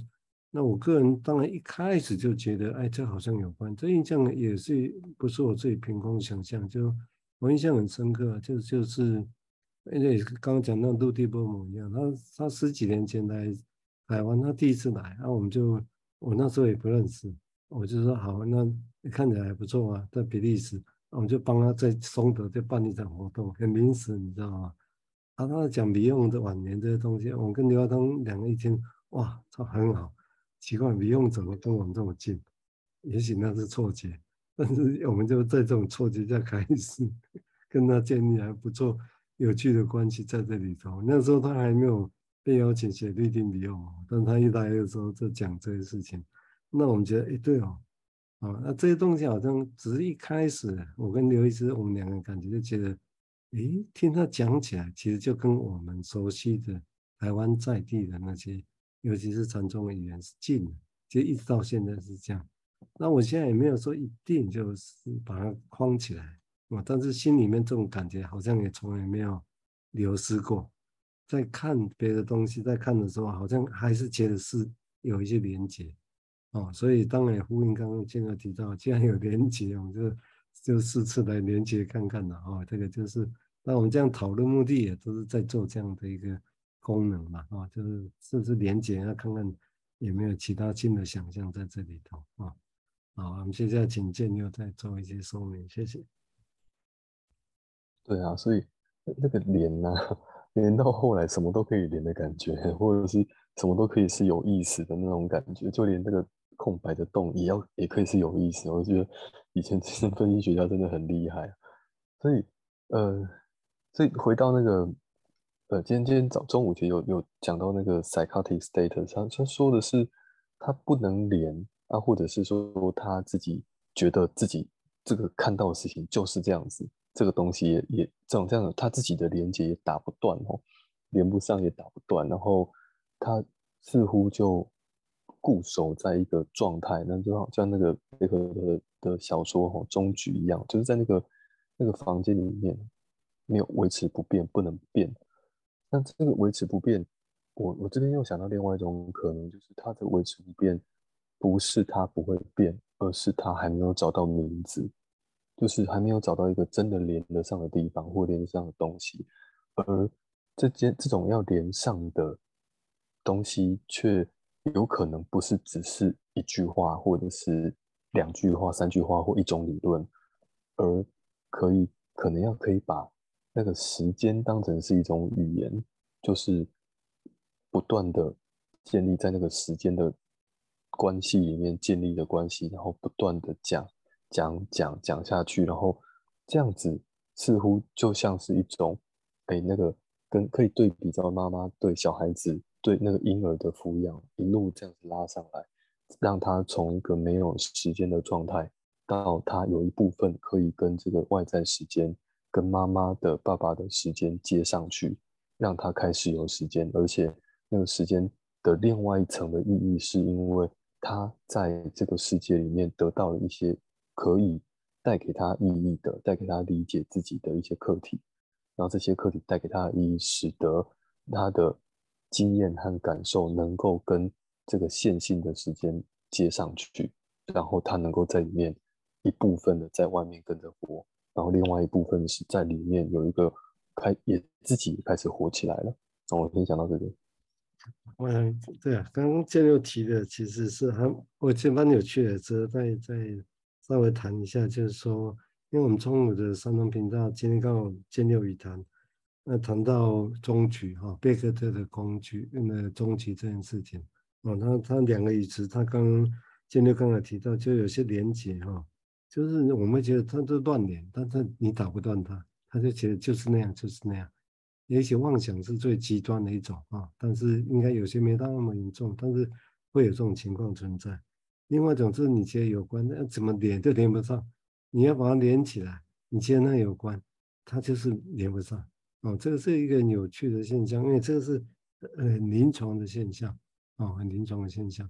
那我个人当然一开始就觉得，哎，这好像有关，这印象也是不是我自己凭空想象，就我印象很深刻，就就是因为刚刚讲那陆地波姆一样，他他十几年前来台湾，他第一次来，那我们就。我那时候也不认识，我就说好，那看起来还不错啊，在比利时，我们就帮他在松德就办一场活动，很临时，你知道吗？他他讲米用的晚年这些东西，我跟刘华东两个一听，哇，他很好，奇怪，米用怎么跟我们这么近？也许那是错觉，但是我们就在这种错觉下开始跟他建立还不错、有趣的关系在这里头。那时候他还没有。被邀请写律定理用，但他一来的时候就讲这些事情，那我们觉得，哎，对哦，啊，那这些东西好像只是一开始，我跟刘医师，我们两个人感觉就觉得，哎，听他讲起来，其实就跟我们熟悉的台湾在地的那些，尤其是禅宗的语言是近的，就一直到现在是这样。那我现在也没有说一定就是把它框起来，啊，但是心里面这种感觉好像也从来没有流失过。在看别的东西，在看的时候，好像还是觉得是有一些连接哦，所以当然也呼应刚刚建哥提到，既然有连接，我们就就试次来连接看看了哦。这个就是，那我们这样讨论目的也都是在做这样的一个功能嘛啊，就是是不是连结，要看看有没有其他新的想象在这里头啊。好，我们现在请建佑再做一些说明，谢谢。对啊，所以那个连呢、啊？连到后来什么都可以连的感觉，或者是什么都可以是有意思的那种感觉，就连那个空白的洞也要也可以是有意思。我觉得以前精神分析学家真的很厉害，所以呃，所以回到那个呃，今天今天早中午就有有讲到那个 psychotic state，他他说的是他不能连啊，或者是说他自己觉得自己这个看到的事情就是这样子，这个东西也也这种这样的他自己的连接也打不断哦，连不上也打不断，然后他似乎就固守在一个状态，那就好像那个贝壳的的小说哦终局一样，就是在那个那个房间里面没有维持不变，不能变。那这个维持不变，我我这边又想到另外一种可能，就是它的维持不变，不是它不会变，而是它还没有找到名字，就是还没有找到一个真的连得上的地方或连得上的东西，而这件这种要连上的东西，却有可能不是只是一句话，或者是两句话、三句话或一种理论，而可以可能要可以把。那个时间当成是一种语言，就是不断的建立在那个时间的关系里面建立的关系，然后不断的讲讲讲讲下去，然后这样子似乎就像是一种，哎，那个跟可以对比到妈妈对小孩子对那个婴儿的抚养，一路这样子拉上来，让他从一个没有时间的状态，到他有一部分可以跟这个外在时间。跟妈妈的、爸爸的时间接上去，让他开始有时间，而且那个时间的另外一层的意义，是因为他在这个世界里面得到了一些可以带给他意义的、带给他理解自己的一些课题，然后这些课题带给他的意义，使得他的经验和感受能够跟这个线性的时间接上去，然后他能够在里面一部分的在外面跟着活。然后另外一部分是在里面有一个开也自己开始活起来了。那我先讲到这里。我想对啊，刚刚建六提的其实是还我觉得蛮有趣的，值得再再稍微谈一下，就是说，因为我们中午的山东频道今天刚好建六语谈，那谈到终局哈，贝克特的工具那个终局这件事情哦，他他两个语词，他刚建六刚才提到就有些连结哈。就是我们觉得他都乱连，但是你打不断他，他就觉得就是那样，就是那样。也许妄想是最极端的一种啊，但是应该有些没到那么严重，但是会有这种情况存在。另外一种是你觉得有关，那怎么连都连不上，你要把它连起来，你觉得那有关，它就是连不上。哦，这个是一个有趣的现象，因为这个是呃临床的现象啊，很临床的现象。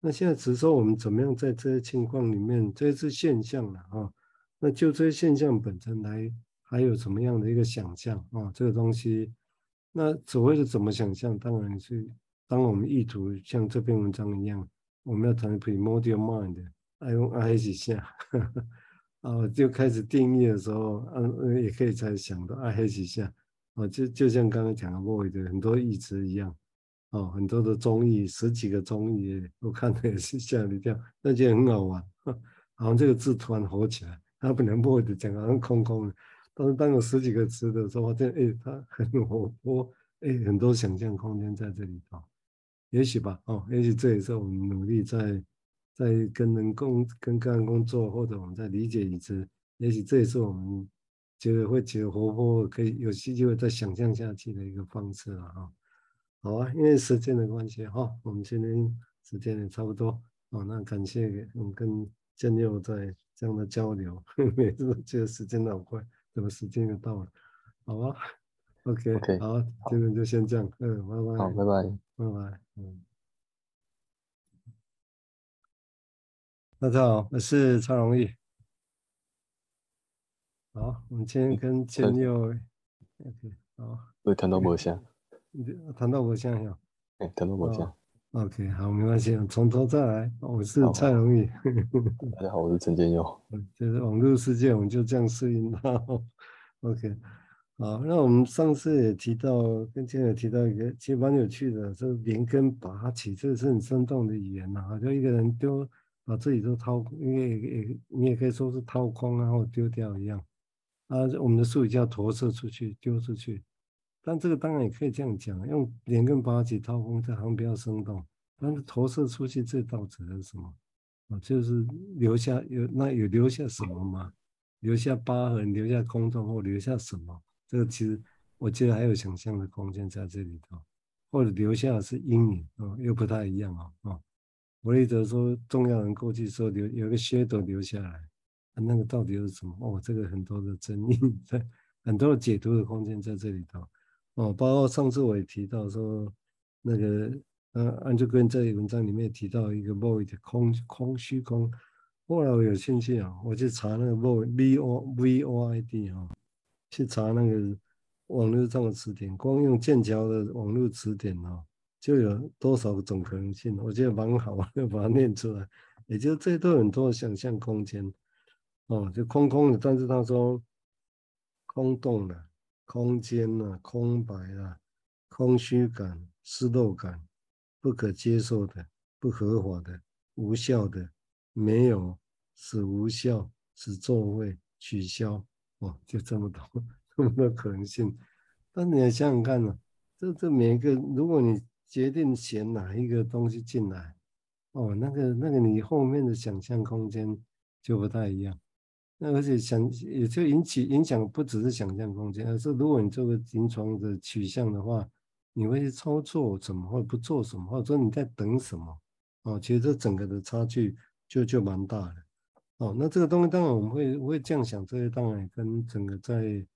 那现在只是说我们怎么样在这些情况里面，这是现象了啊。那就这些现象本身来，还有什么样的一个想象啊？这个东西，那所谓的怎么想象，当然是当我们意图像这篇文章一样，我们要谈 primordial mind，爱用爱几下，啊，就开始定义的时候，嗯，也可以再想到爱几下，啊，就就像刚刚讲的莫维的很多意思一样。哦，很多的综艺，十几个综艺，我看的也是吓一跳，那就很好玩。好像这个字突然火起来，它本来不会的讲好像空空的，但是当有十几个词的时候，发现哎，它很活泼，哎，很多想象空间在这里头。也许吧，哦，也许这也是我们努力在在跟人工跟个人工作，或者我们在理解一次，也许这也是我们觉得会觉得活泼，可以有机会再想象下去的一个方式了哈。好啊，因为时间的关系哈，我们今天时间也差不多哦。那感谢我们跟建佑在这样的交流，每次都觉得时间好快，怎么时间就到了？好吧，OK，OK，好，今天就先这样，嗯，拜拜，好，拜拜，拜拜，嗯。大家好，我是蔡荣义。好，我们今天跟建佑，OK，好，会谈到某些。谈到我想想，哎，谈到我想，OK，好，没关系，从头再来。我是蔡荣宇，大家好，我是陈建佑。嗯，就是网络世界，我们就这样适应它。OK，好，那我们上次也提到，跟今天也提到一个，其实蛮有趣的，就是连根拔起，这是很生动的语言呐。就一个人丢，把自己都掏，因为也你也可以说是掏空啊，或丢掉一样。啊，我们的术语叫投射出去，丢出去。但这个当然也可以这样讲，用连根拔起掏空，这好像比较生动。但是投射出去这道指的是什么？啊，就是留下有那有留下什么吗？留下疤痕，留下空洞，或留下什么？这个其实我觉得还有想象的空间在这里头，或者留下的是阴影哦，又不太一样哦哦。弗雷德说，重要人过去说留有个噱头留下来，那个到底是什么？哦，这个很多的争议在，很多的解读的空间在这里头哦。包括上次我也提到说，那个呃，安德根在文章里面提到一个 void 空空虚空。后来我有兴趣啊，我去查那个 void v o v o i d 啊，去查那个网络上的词典，光用剑桥的网络词典哦。就有多少种可能性？我觉得蛮好，就把它念出来。也就这都很多想象空间哦，就空空的，但是他说空洞的空间啊，空白啊，空虚感、失落感、不可接受的、不合法的、无效的、没有使无效使座位取消哦，就这么多这么多可能性。但你要想想看呢、这这每一个，如果你决定选哪一个东西进来，哦，那个那个你后面的想象空间就不太一样。那而且想也就引起影响不只是想象空间，而是如果你做个临床的取向的话，你会去操作什么，或不做什么，或者说你在等什么？哦，其实这整个的差距就就蛮大的。哦，那这个东西当然我们会会这样想，这些当然跟整个在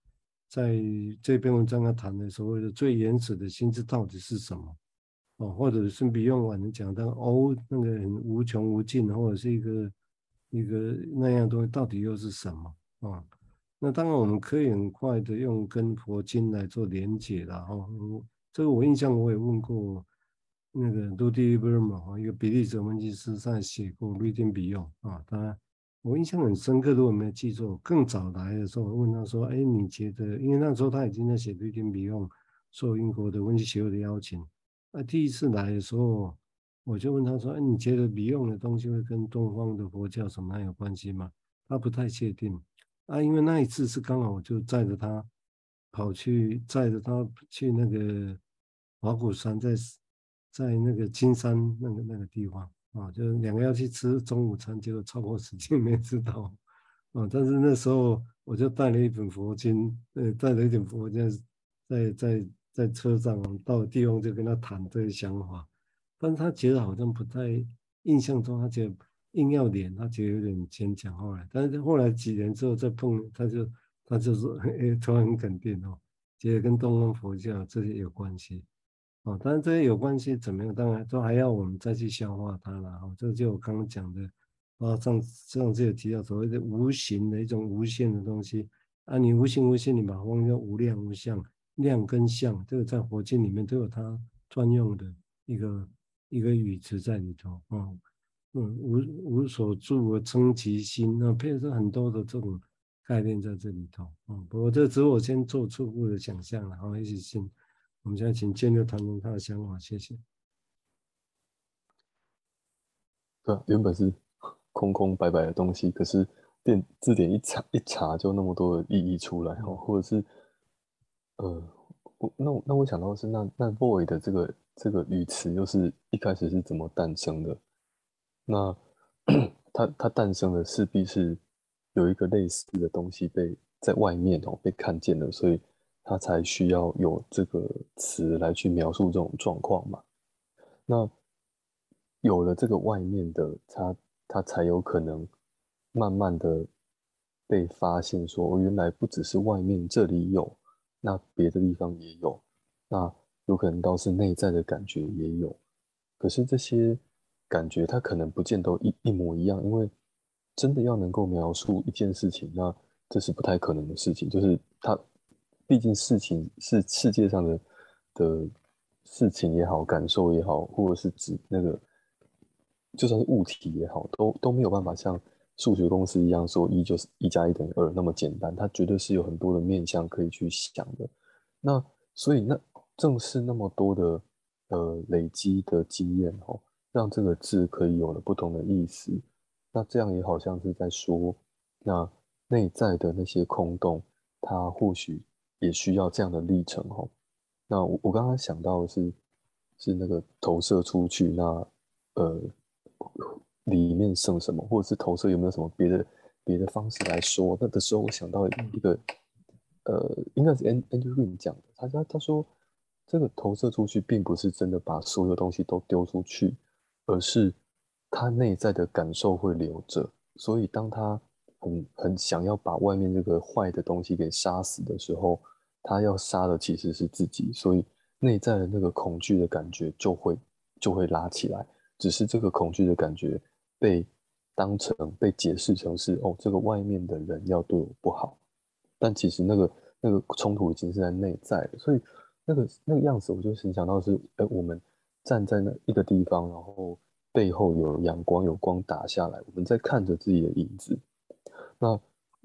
在这篇文章要谈的所谓的最原始的心智到底是什么？哦，或者是不用我们讲的哦，那个很无穷无尽，或者是一个一个那样东西，到底又是什么啊？那当然我们可以很快的用跟佛经来做连结了哈。这个我印象我也问过那个 Rudy Verma 一个比利时分析师在写过《Reading Beyond》啊。当然我印象很深刻，如果没有记错，更早来的时候我问他说：“哎，你觉得？”因为那时候他已经在写《Reading Beyond》，受英国的文学协会的邀请。那第一次来的时候，我就问他说：“哎，你觉得没用的东西会跟东方的佛教什么样有关系吗？”他不太确定。啊，因为那一次是刚好我就载着他跑去，载着他去那个花果山，在在那个金山那个那个地方啊，就两个要去吃中午餐，结果超过时间没吃到啊。但是那时候我就带了一本佛经，呃，带了一点佛经在在。在车上到地方就跟他谈这个想法，但是他觉得好像不太印象中，他觉得硬要连，他觉得有点牵强。后来，但是后来几年之后再碰，他就他就说，哎，突然很肯定哦，觉得跟东方佛教这些有关系哦。但是这些有关系怎么样？当然都还要我们再去消化它了。哦，这就我刚刚讲的，啊，上上次有提到所谓的无形的一种无限的东西啊，你无形无限，你把它放叫无量无相。量跟相，这个在佛经里面都有它专用的一个一个语词在里头啊，嗯，无无所住而称其心，那配合很多的这种概念在这里头啊。不过这只是我先做初步的想象然后，一起进。我们现在请建六谈谈他的想法，谢谢。对，原本是空空白白的东西，可是电字典一查一查，就那么多的意义出来哦，或者是。呃，我那那我想到是那那 void 的这个这个语词又是一开始是怎么诞生的？那 它它诞生的势必是有一个类似的东西被在外面哦被看见了，所以它才需要有这个词来去描述这种状况嘛。那有了这个外面的，它它才有可能慢慢的被发现说，说原来不只是外面这里有。那别的地方也有，那有可能倒是内在的感觉也有，可是这些感觉它可能不见都一一模一样，因为真的要能够描述一件事情，那这是不太可能的事情。就是它毕竟事情是世界上的的事情也好，感受也好，或者是指那个就算是物体也好，都都没有办法像。数学公式一样说一就是一加一等于二那么简单，它绝对是有很多的面向可以去想的。那所以那正是那么多的呃累积的经验哦，让这个字可以有了不同的意思。那这样也好像是在说，那内在的那些空洞，它或许也需要这样的历程哦。那我我刚刚想到的是是那个投射出去，那呃。里面剩什么，或者是投射有没有什么别的别的方式来说？那的时候我想到一个呃，应该是 Andrew Green 讲的，他他他说，这个投射出去，并不是真的把所有东西都丢出去，而是他内在的感受会留着。所以当他很很想要把外面这个坏的东西给杀死的时候，他要杀的其实是自己，所以内在的那个恐惧的感觉就会就会拉起来。只是这个恐惧的感觉被当成被解释成是哦，这个外面的人要对我不好，但其实那个那个冲突已经是在内在了。所以那个那个样子，我就很想到是，哎，我们站在那一个地方，然后背后有阳光，有光打下来，我们在看着自己的影子，那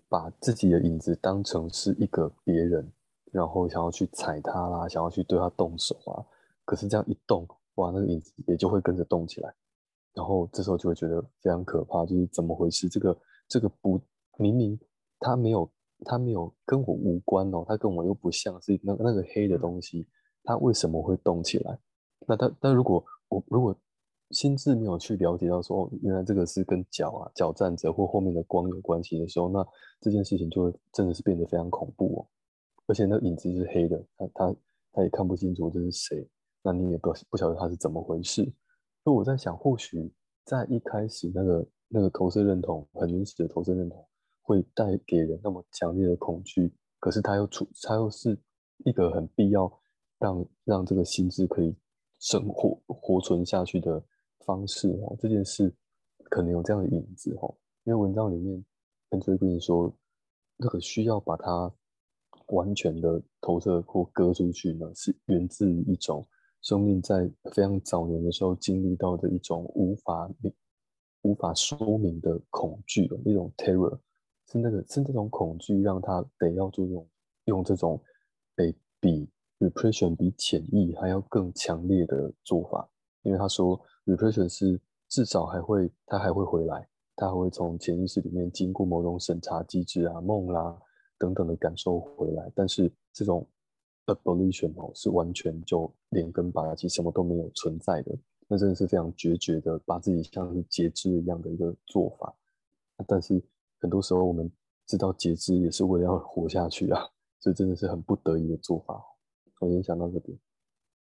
把自己的影子当成是一个别人，然后想要去踩他啦，想要去对他动手啊，可是这样一动，哇，那个影子也就会跟着动起来。然后这时候就会觉得非常可怕，就是怎么回事？这个这个不明明他没有他没有跟我无关哦，他跟我又不像是那那个黑的东西，他为什么会动起来？那他但如果我如果心智没有去了解到说，哦，原来这个是跟脚啊脚站着或后面的光有关系的时候，那这件事情就会真的是变得非常恐怖哦。而且那影子是黑的，他他他也看不清楚这是谁，那你也不不晓得他是怎么回事。所以我在想，或许在一开始那个那个投射认同很原始的投射认同，会带给人那么强烈的恐惧，可是它又处，它又是一个很必要让让这个心智可以生活活存下去的方式哦。这件事可能有这样的影子哦，因为文章里面跟追跟你说，那个需要把它完全的投射或割出去呢，是源自于一种。生命在非常早年的时候经历到的一种无法无法说明的恐惧，一种 terror，是那个是那种恐惧让他得要做用用这种诶比 repression 比潜意还要更强烈的做法，因为他说 repression 是至少还会他还会回来，他还会从潜意识里面经过某种审查机制啊梦啦等等的感受回来，但是这种。Abolition 哦，是完全就连根拔起，什么都没有存在的，那真的是非常决绝的，把自己像是截肢一样的一个做法。但是很多时候我们知道截肢也是为了要活下去啊，所以真的是很不得已的做法。我先想到这边。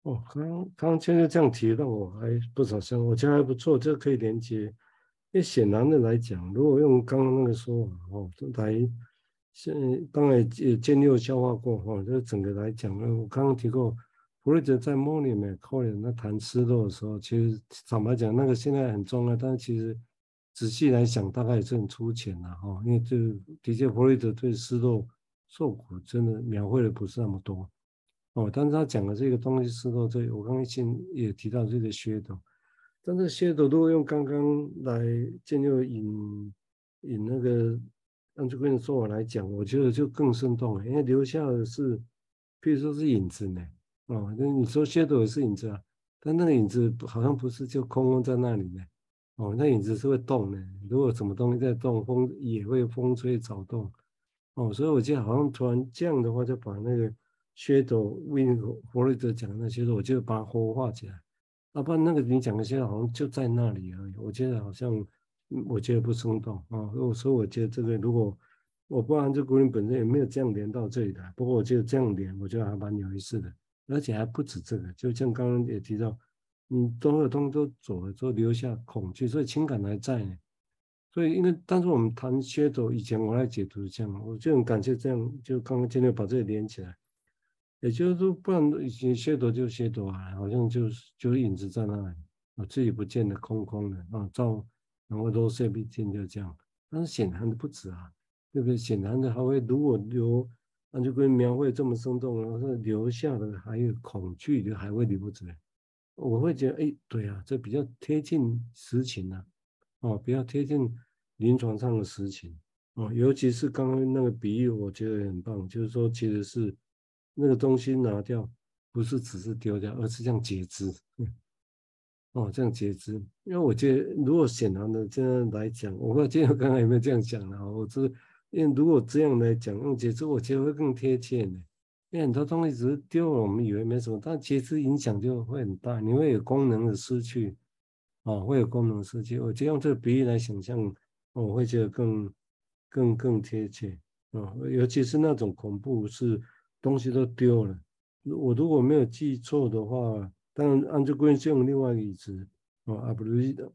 哦，刚刚现在这样提到，我还不少想，我觉得还不错，这个可以连接。因为显然的来讲，如果用刚刚那个说法哦，来。现当然也建立有消化过哈，这整个来讲，我刚刚提过，弗瑞德在 Money and Calling 那谈失落的时候，其实坦白讲，那个现在很重要，但是其实仔细来想，大概也是很粗浅的哈，因为这的确弗瑞德对失落受苦真的描绘的不是那么多哦，但是他讲的这个东西失落，这我刚刚先也提到这个噱头，但是噱头如果用刚刚来建立引引那个。按这个说法来讲，我觉得就更生动了，因为留下的是，比如说是影子呢，哦，那你说 shadow 是影子啊，但那个影子好像不是就空空在那里呢，哦，那影子是会动的，如果什么东西在动，风也会风吹草动，哦，所以我觉得好像突然这样的话，就把那个 shadow Win 弗洛伊德讲的那些，我就把它活化起来，啊，不然那个你讲的现在好像就在那里而已，我觉得好像。我觉得不生动啊，所以我觉得这个如果我不然这古人本身也没有这样连到这里来，不过我觉得这样连，我觉得还蛮有意思的，而且还不止这个，就像刚刚也提到，你所有东都走了，都留下恐惧，所以情感还在呢。所以因为当时我们谈噱头，以前我来解读这样，我就很感谢这样，就刚刚今天把这个连起来，也就是说，不然以前噱头就噱头啊，好像就是就影子在那里，我自己不见得空空的啊，照。然后都是一天就这样，但是显然的不止啊，对不对？显然的还会，如果留，那就跟描绘这么生动，然后留下的还有恐惧就还会留着，我会觉得，哎，对啊，这比较贴近实情啊，哦，比较贴近临床上的实情，哦，尤其是刚刚那个比喻，我觉得很棒，就是说，其实是那个东西拿掉，不是只是丢掉，而是这样截肢。哦，这样截肢，因为我觉得，如果显然的这样来讲，我不知道今天刚刚有没有这样讲的，我是因为如果这样来讲用截肢，我觉得会更贴切呢。因为很多东西只是丢了，我们以为没什么，但截肢影响就会很大，你会有功能的失去，哦，会有功能失去。我就用这个比喻来想象，我会觉得更更更贴切。啊，尤其是那种恐怖是东西都丢了。我如果没有记错的话，当然 Andrew Green 是用另外一个语词哦，abolition，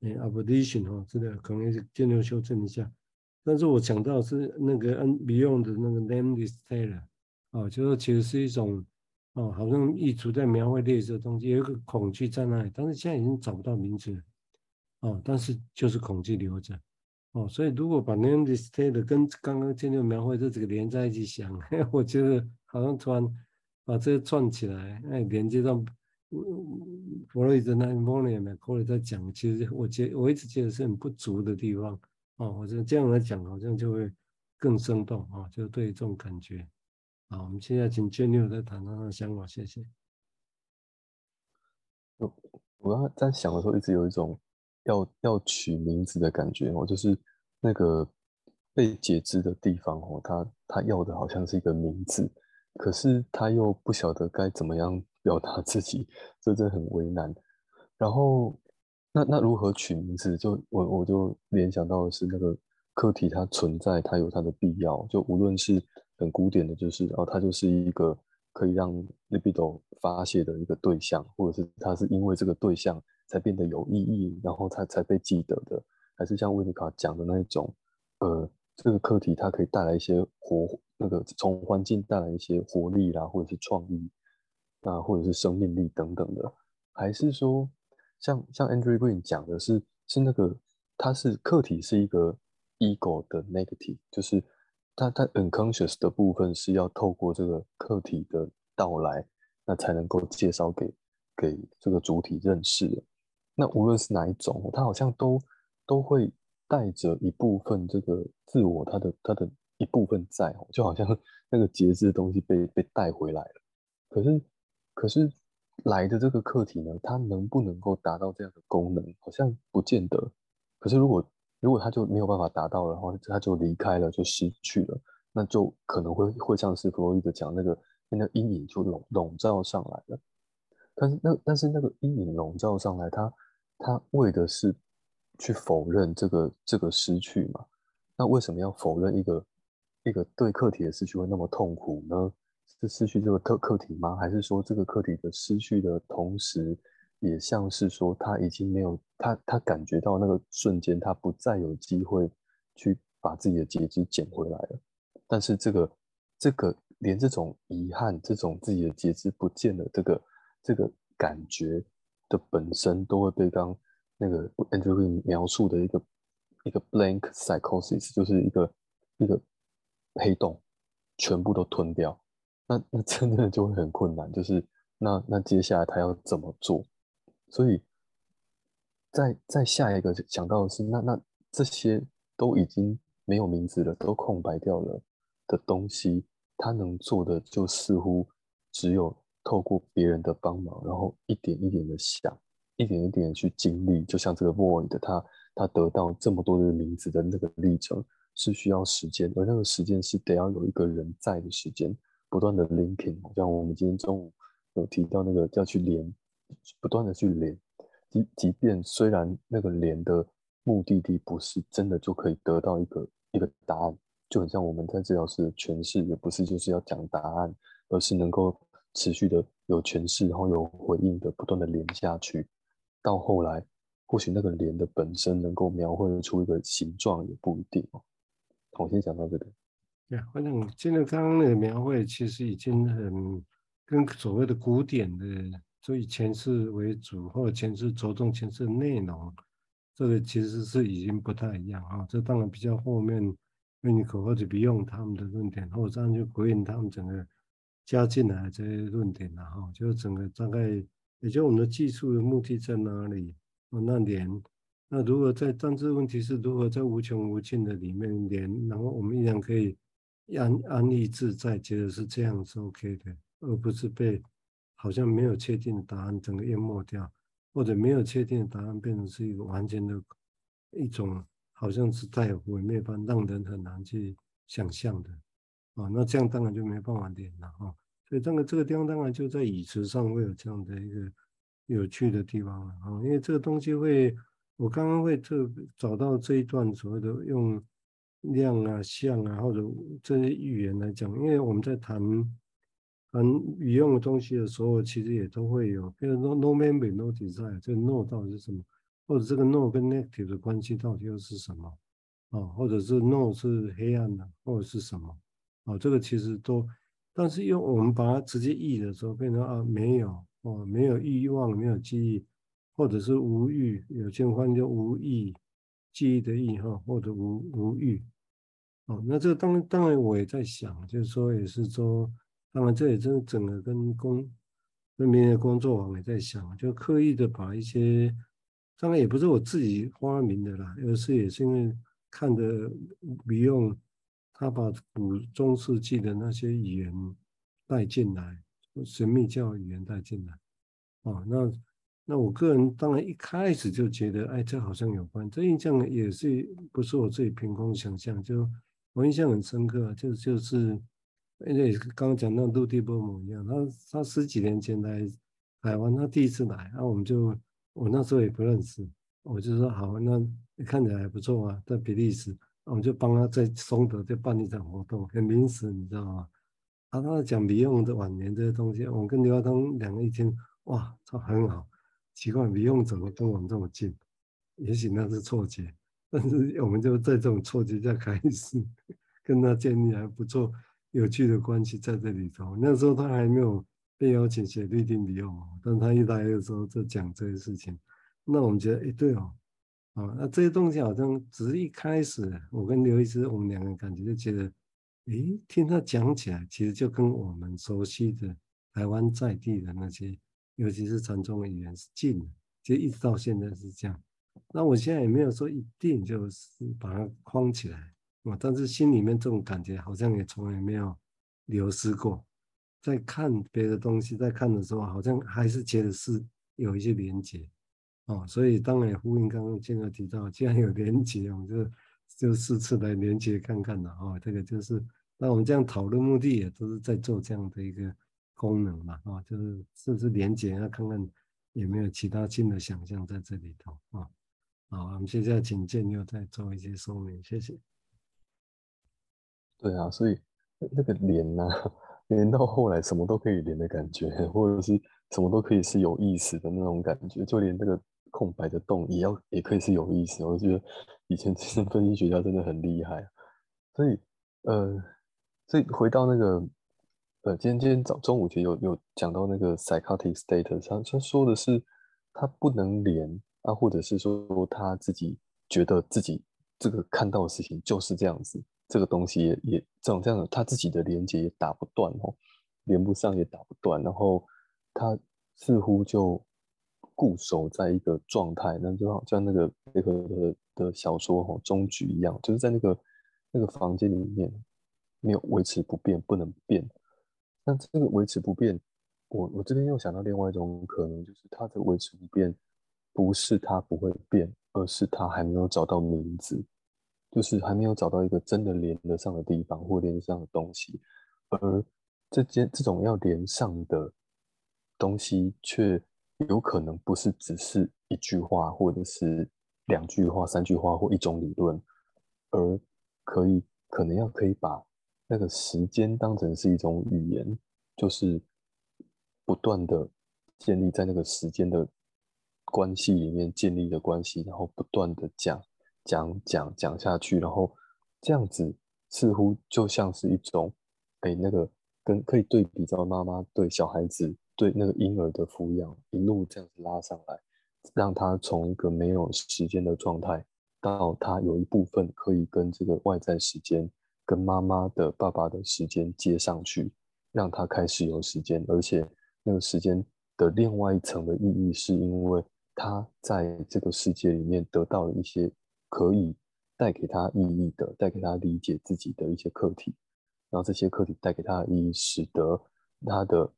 哎，abolition 哦，这个可能是尽量修正一下。但是我讲到是那个 N Beyond 的那个 nameless terror 啊，就是其实是一种哦，好像一直在描绘类似的东西，有一个恐惧在那里，但是现在已经找不到名字了，哦，但是就是恐惧留着，哦，所以如果把 nameless terror 跟刚刚建六描绘这几个连在一起想，我觉得好像突然把这个串起来，哎，连接到弗洛伊德那 Monia 呢，或者在讲，其实我觉我一直觉得是很不足的地方。哦，我觉得这样来讲好像就会更生动啊，就对这种感觉。好，我们现在请 Jenny 再谈谈他的想法，谢谢。我我刚在想的时候，一直有一种要要取名字的感觉哦，就是那个被解肢的地方哦，他他要的好像是一个名字，可是他又不晓得该怎么样表达自己，这真的很为难。然后。那那如何取名字？就我我就联想到的是那个课题，它存在，它有它的必要。就无论是很古典的，就是哦，它就是一个可以让 libido 发泄的一个对象，或者是它是因为这个对象才变得有意义，然后它才被记得的，还是像维尼卡讲的那一种，呃，这个课题它可以带来一些活，那个从环境带来一些活力啦，或者是创意啊，或者是生命力等等的，还是说？像像 Andrew Green 讲的是是那个，他是客体是一个 ego 的 negative，就是他他 unconscious 的部分是要透过这个客体的到来，那才能够介绍给给这个主体认识。那无论是哪一种，他好像都都会带着一部分这个自我，他的他的一部分在，就好像 那个节制的东西被被带回来了。可是可是。来的这个课题呢，它能不能够达到这样的功能，好像不见得。可是如果如果它就没有办法达到的话，它就离开了，就失去了，那就可能会会像是弗洛伊德讲那个那个阴影就笼笼罩上来了。但是那但是那个阴影笼罩上来，它它为的是去否认这个这个失去嘛？那为什么要否认一个一个对课题的失去会那么痛苦呢？是失去这个课课题吗？还是说这个课题的失去的同时，也像是说他已经没有他他感觉到那个瞬间，他不再有机会去把自己的截肢捡回来了。但是这个这个连这种遗憾，这种自己的截肢不见了，这个这个感觉的本身，都会被刚那个 Andrew 描述的一个一个 blank psychosis，就是一个一个黑洞，全部都吞掉。那那真的就会很困难，就是那那接下来他要怎么做？所以，在在下一个想到的是，那那这些都已经没有名字了，都空白掉了的东西，他能做的就似乎只有透过别人的帮忙，然后一点一点的想，一点一点的去经历，就像这个 Void 的他他得到这么多的名字的那个历程是需要时间，而那个时间是得要有一个人在的时间。不断的 linking，像我们今天中午有提到那个要去连，不断的去连，即即便虽然那个连的目的地不是真的就可以得到一个一个答案，就很像我们在治疗室的诠释，也不是就是要讲答案，而是能够持续的有诠释，然后有回应的不断的连下去，到后来或许那个连的本身能够描绘出一个形状也不一定哦。我先讲到这里。反正现在刚刚那个描绘其实已经很跟所谓的古典的，所以诠释为主或者诠释着重诠释内容，这个其实是已经不太一样啊。这当然比较后面 Winnicott 或者 Bion 他们的论点，或者就回应他们整个加进来这些论点了哈。就整个大概，也就我们的技术的目的在哪里？那连那如何在，但是问题是如何在无穷无尽的里面连，然后我们依然可以。安安逸自在，觉得是这样是 OK 的，而不是被好像没有确定的答案整个淹没掉，或者没有确定的答案变成是一个完全的一种，好像是带有毁灭般，让人很难去想象的啊。那这样当然就没办法连了哈。所以这个这个地方当然就在语词上会有这样的一个有趣的地方了啊，因为这个东西会，我刚刚会特找到这一段所谓的用。量啊、相啊，或者这些语言来讲，因为我们在谈谈语用的东西的时候，其实也都会有，比如说 no memory no desire，这个 no 到底是什么？或者这个 no 跟 negative 的关系到底又是什么？啊，或者是 no 是黑暗的，或者是什么？啊，这个其实都，但是用我们把它直接译的时候，变成啊没有哦，没有欲望，没有记忆，或者是无欲，有些人翻就无忆，记忆的忆哈，或者无无欲。哦，那这个当当然我也在想，就是说也是说，当然这也真整个跟工跟别的工作网也在想，就刻意的把一些，当然也不是我自己发明的啦，而是也是因为看的 Beyond，他把古中世纪的那些语言带进来，神秘教语言带进来，哦，那那我个人当然一开始就觉得，哎，这好像有关，这印象也是不是我自己凭空想象就。我印象很深刻，就就是，因为刚刚讲到陆地波姆一样，他他十几年前来台湾，他第一次来，然后我们就我那时候也不认识，我就说好，那看起来还不错啊，在比利时，我们就帮他在松德就办一场活动，很临时，你知道吗？他他讲米用的晚年这些东西，我跟刘耀东两个一听，哇，他很好，奇怪，米用怎么跟我们这么近？也许那是错觉。但是我们就在这种错觉下开始跟他建立还不错、有趣的关系在这里头。那时候他还没有被邀请写《绿定笔用》，但他一来的时候就讲这些事情。那我们觉得，哎，对哦，啊，那这些东西好像只是一开始，我跟刘医师我们两个人感觉就觉得，哎，听他讲起来，其实就跟我们熟悉的台湾在地的那些，尤其是禅宗的语言是近的，就一直到现在是这样。那我现在也没有说一定就是把它框起来啊，但是心里面这种感觉好像也从来没有流失过。在看别的东西，在看的时候，好像还是觉得是有一些连接哦。所以当然也呼应刚刚建哥提到，既然有连接，我们就就试次来连接看看了哦。这个就是那我们这样讨论目的也都是在做这样的一个功能嘛啊，就是是不是连接，要看看有没有其他新的想象在这里头啊。好，我们现在请建佑再做一些说明，谢谢。对啊，所以那个连呐、啊，连到后来什么都可以连的感觉，或者是什么都可以是有意思的那种感觉，就连那个空白的洞也要也可以是有意思。我觉得以前精神分析学家真的很厉害。所以呃，所以回到那个呃，今天今天早中午其实有有讲到那个 psychotic status，他他说的是他不能连。啊，或者是说他自己觉得自己这个看到的事情就是这样子，这个东西也也这种这样的，他自己的连接也打不断哦，连不上也打不断，然后他似乎就固守在一个状态，那就好像那个贝壳的小说哦，终局一样，就是在那个那个房间里面没有维持不变，不能变。那这个维持不变，我我这边又想到另外一种可能，就是他的维持不变。不是他不会变，而是他还没有找到名字，就是还没有找到一个真的连得上的地方或连得上的东西，而这件这种要连上的东西，却有可能不是只是一句话，或者是两句话、三句话或一种理论，而可以可能要可以把那个时间当成是一种语言，就是不断的建立在那个时间的。关系里面建立的关系，然后不断的讲讲讲讲下去，然后这样子似乎就像是一种，哎，那个跟可以对比到妈妈对小孩子对那个婴儿的抚养，一路这样子拉上来，让他从一个没有时间的状态，到他有一部分可以跟这个外在时间，跟妈妈的爸爸的时间接上去，让他开始有时间，而且那个时间的另外一层的意义是因为。他在这个世界里面得到了一些可以带给他意义的、带给他理解自己的一些课题，然后这些课题带给他的意义，使得他的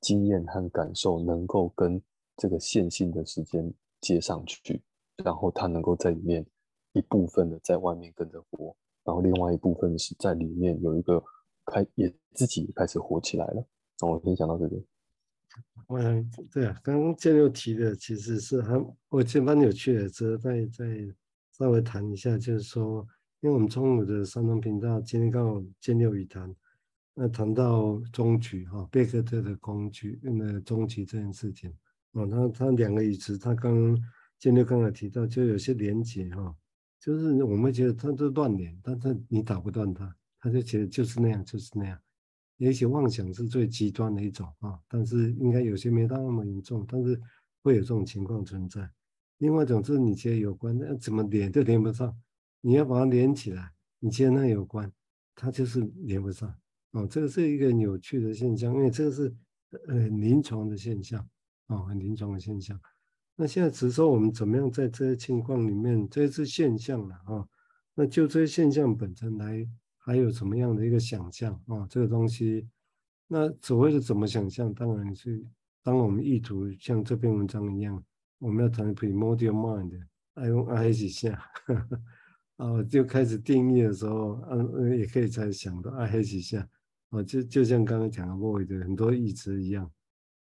经验和感受能够跟这个线性的时间接上去，然后他能够在里面一部分的在外面跟着活，然后另外一部分是在里面有一个开也自己也开始活起来了。那我先讲到这边。嗯，对啊，刚刚建六提的其实是还我觉得蛮有趣的，值得再再稍微谈一下，就是说，因为我们中午的山东频道今天刚好建六语谈，那谈到终局哈，贝克特的工具，那终局这件事情，哦，他他两个语词，他刚建六刚才提到，就有些连结哈，就是我们觉得他都乱连，但是你打不断他，他就觉得就是那样，就是那样。也许妄想是最极端的一种啊，但是应该有些没到那么严重，但是会有这种情况存在。另外一种是你觉得有关，那怎么连都连不上，你要把它连起来，你觉得那有关，它就是连不上哦。这个是一个很有趣的现象，因为这个是呃临床的现象哦，很临床的现象。那现在只是说我们怎么样在这些情况里面，这是现象了啊。那就这些现象本身来。还有什么样的一个想象啊？这个东西，那所谓的怎么想象，当然是当我们意图像这篇文章一样，我们要谈 primordial mind，爱用爱几下，啊，就开始定义的时候，嗯，也可以再想到爱几下，啊，就就像刚刚讲的莫的很多义词一样，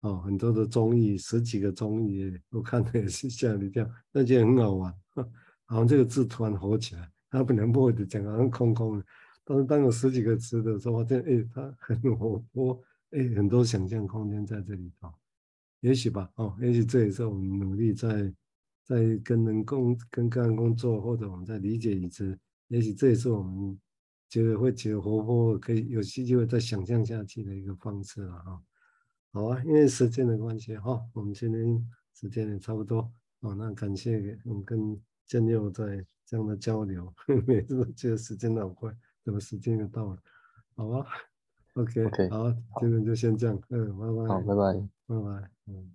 哦，很多的综艺，十几个综艺，我看的也是吓一跳，那就很好玩，好像这个字突然火起来，他本来莫的讲好像空空的。但是当有十几个词的时候，发现哎，它很活泼，哎，很多想象空间在这里头。也许吧，哦，也许这也是我们努力在在跟人工跟个人工作，或者我们在理解一次。也许这也是我们觉得会觉得活泼，可以有机会再想象下去的一个方式了哈。好啊，因为时间的关系哈，我们今天时间也差不多，哦，那感谢我们跟建佑在这样的交流，每次都觉得时间好快。怎么时间也到了？好吧，OK，OK，好，今天就先这样，嗯，拜拜，好，拜拜，拜拜，嗯。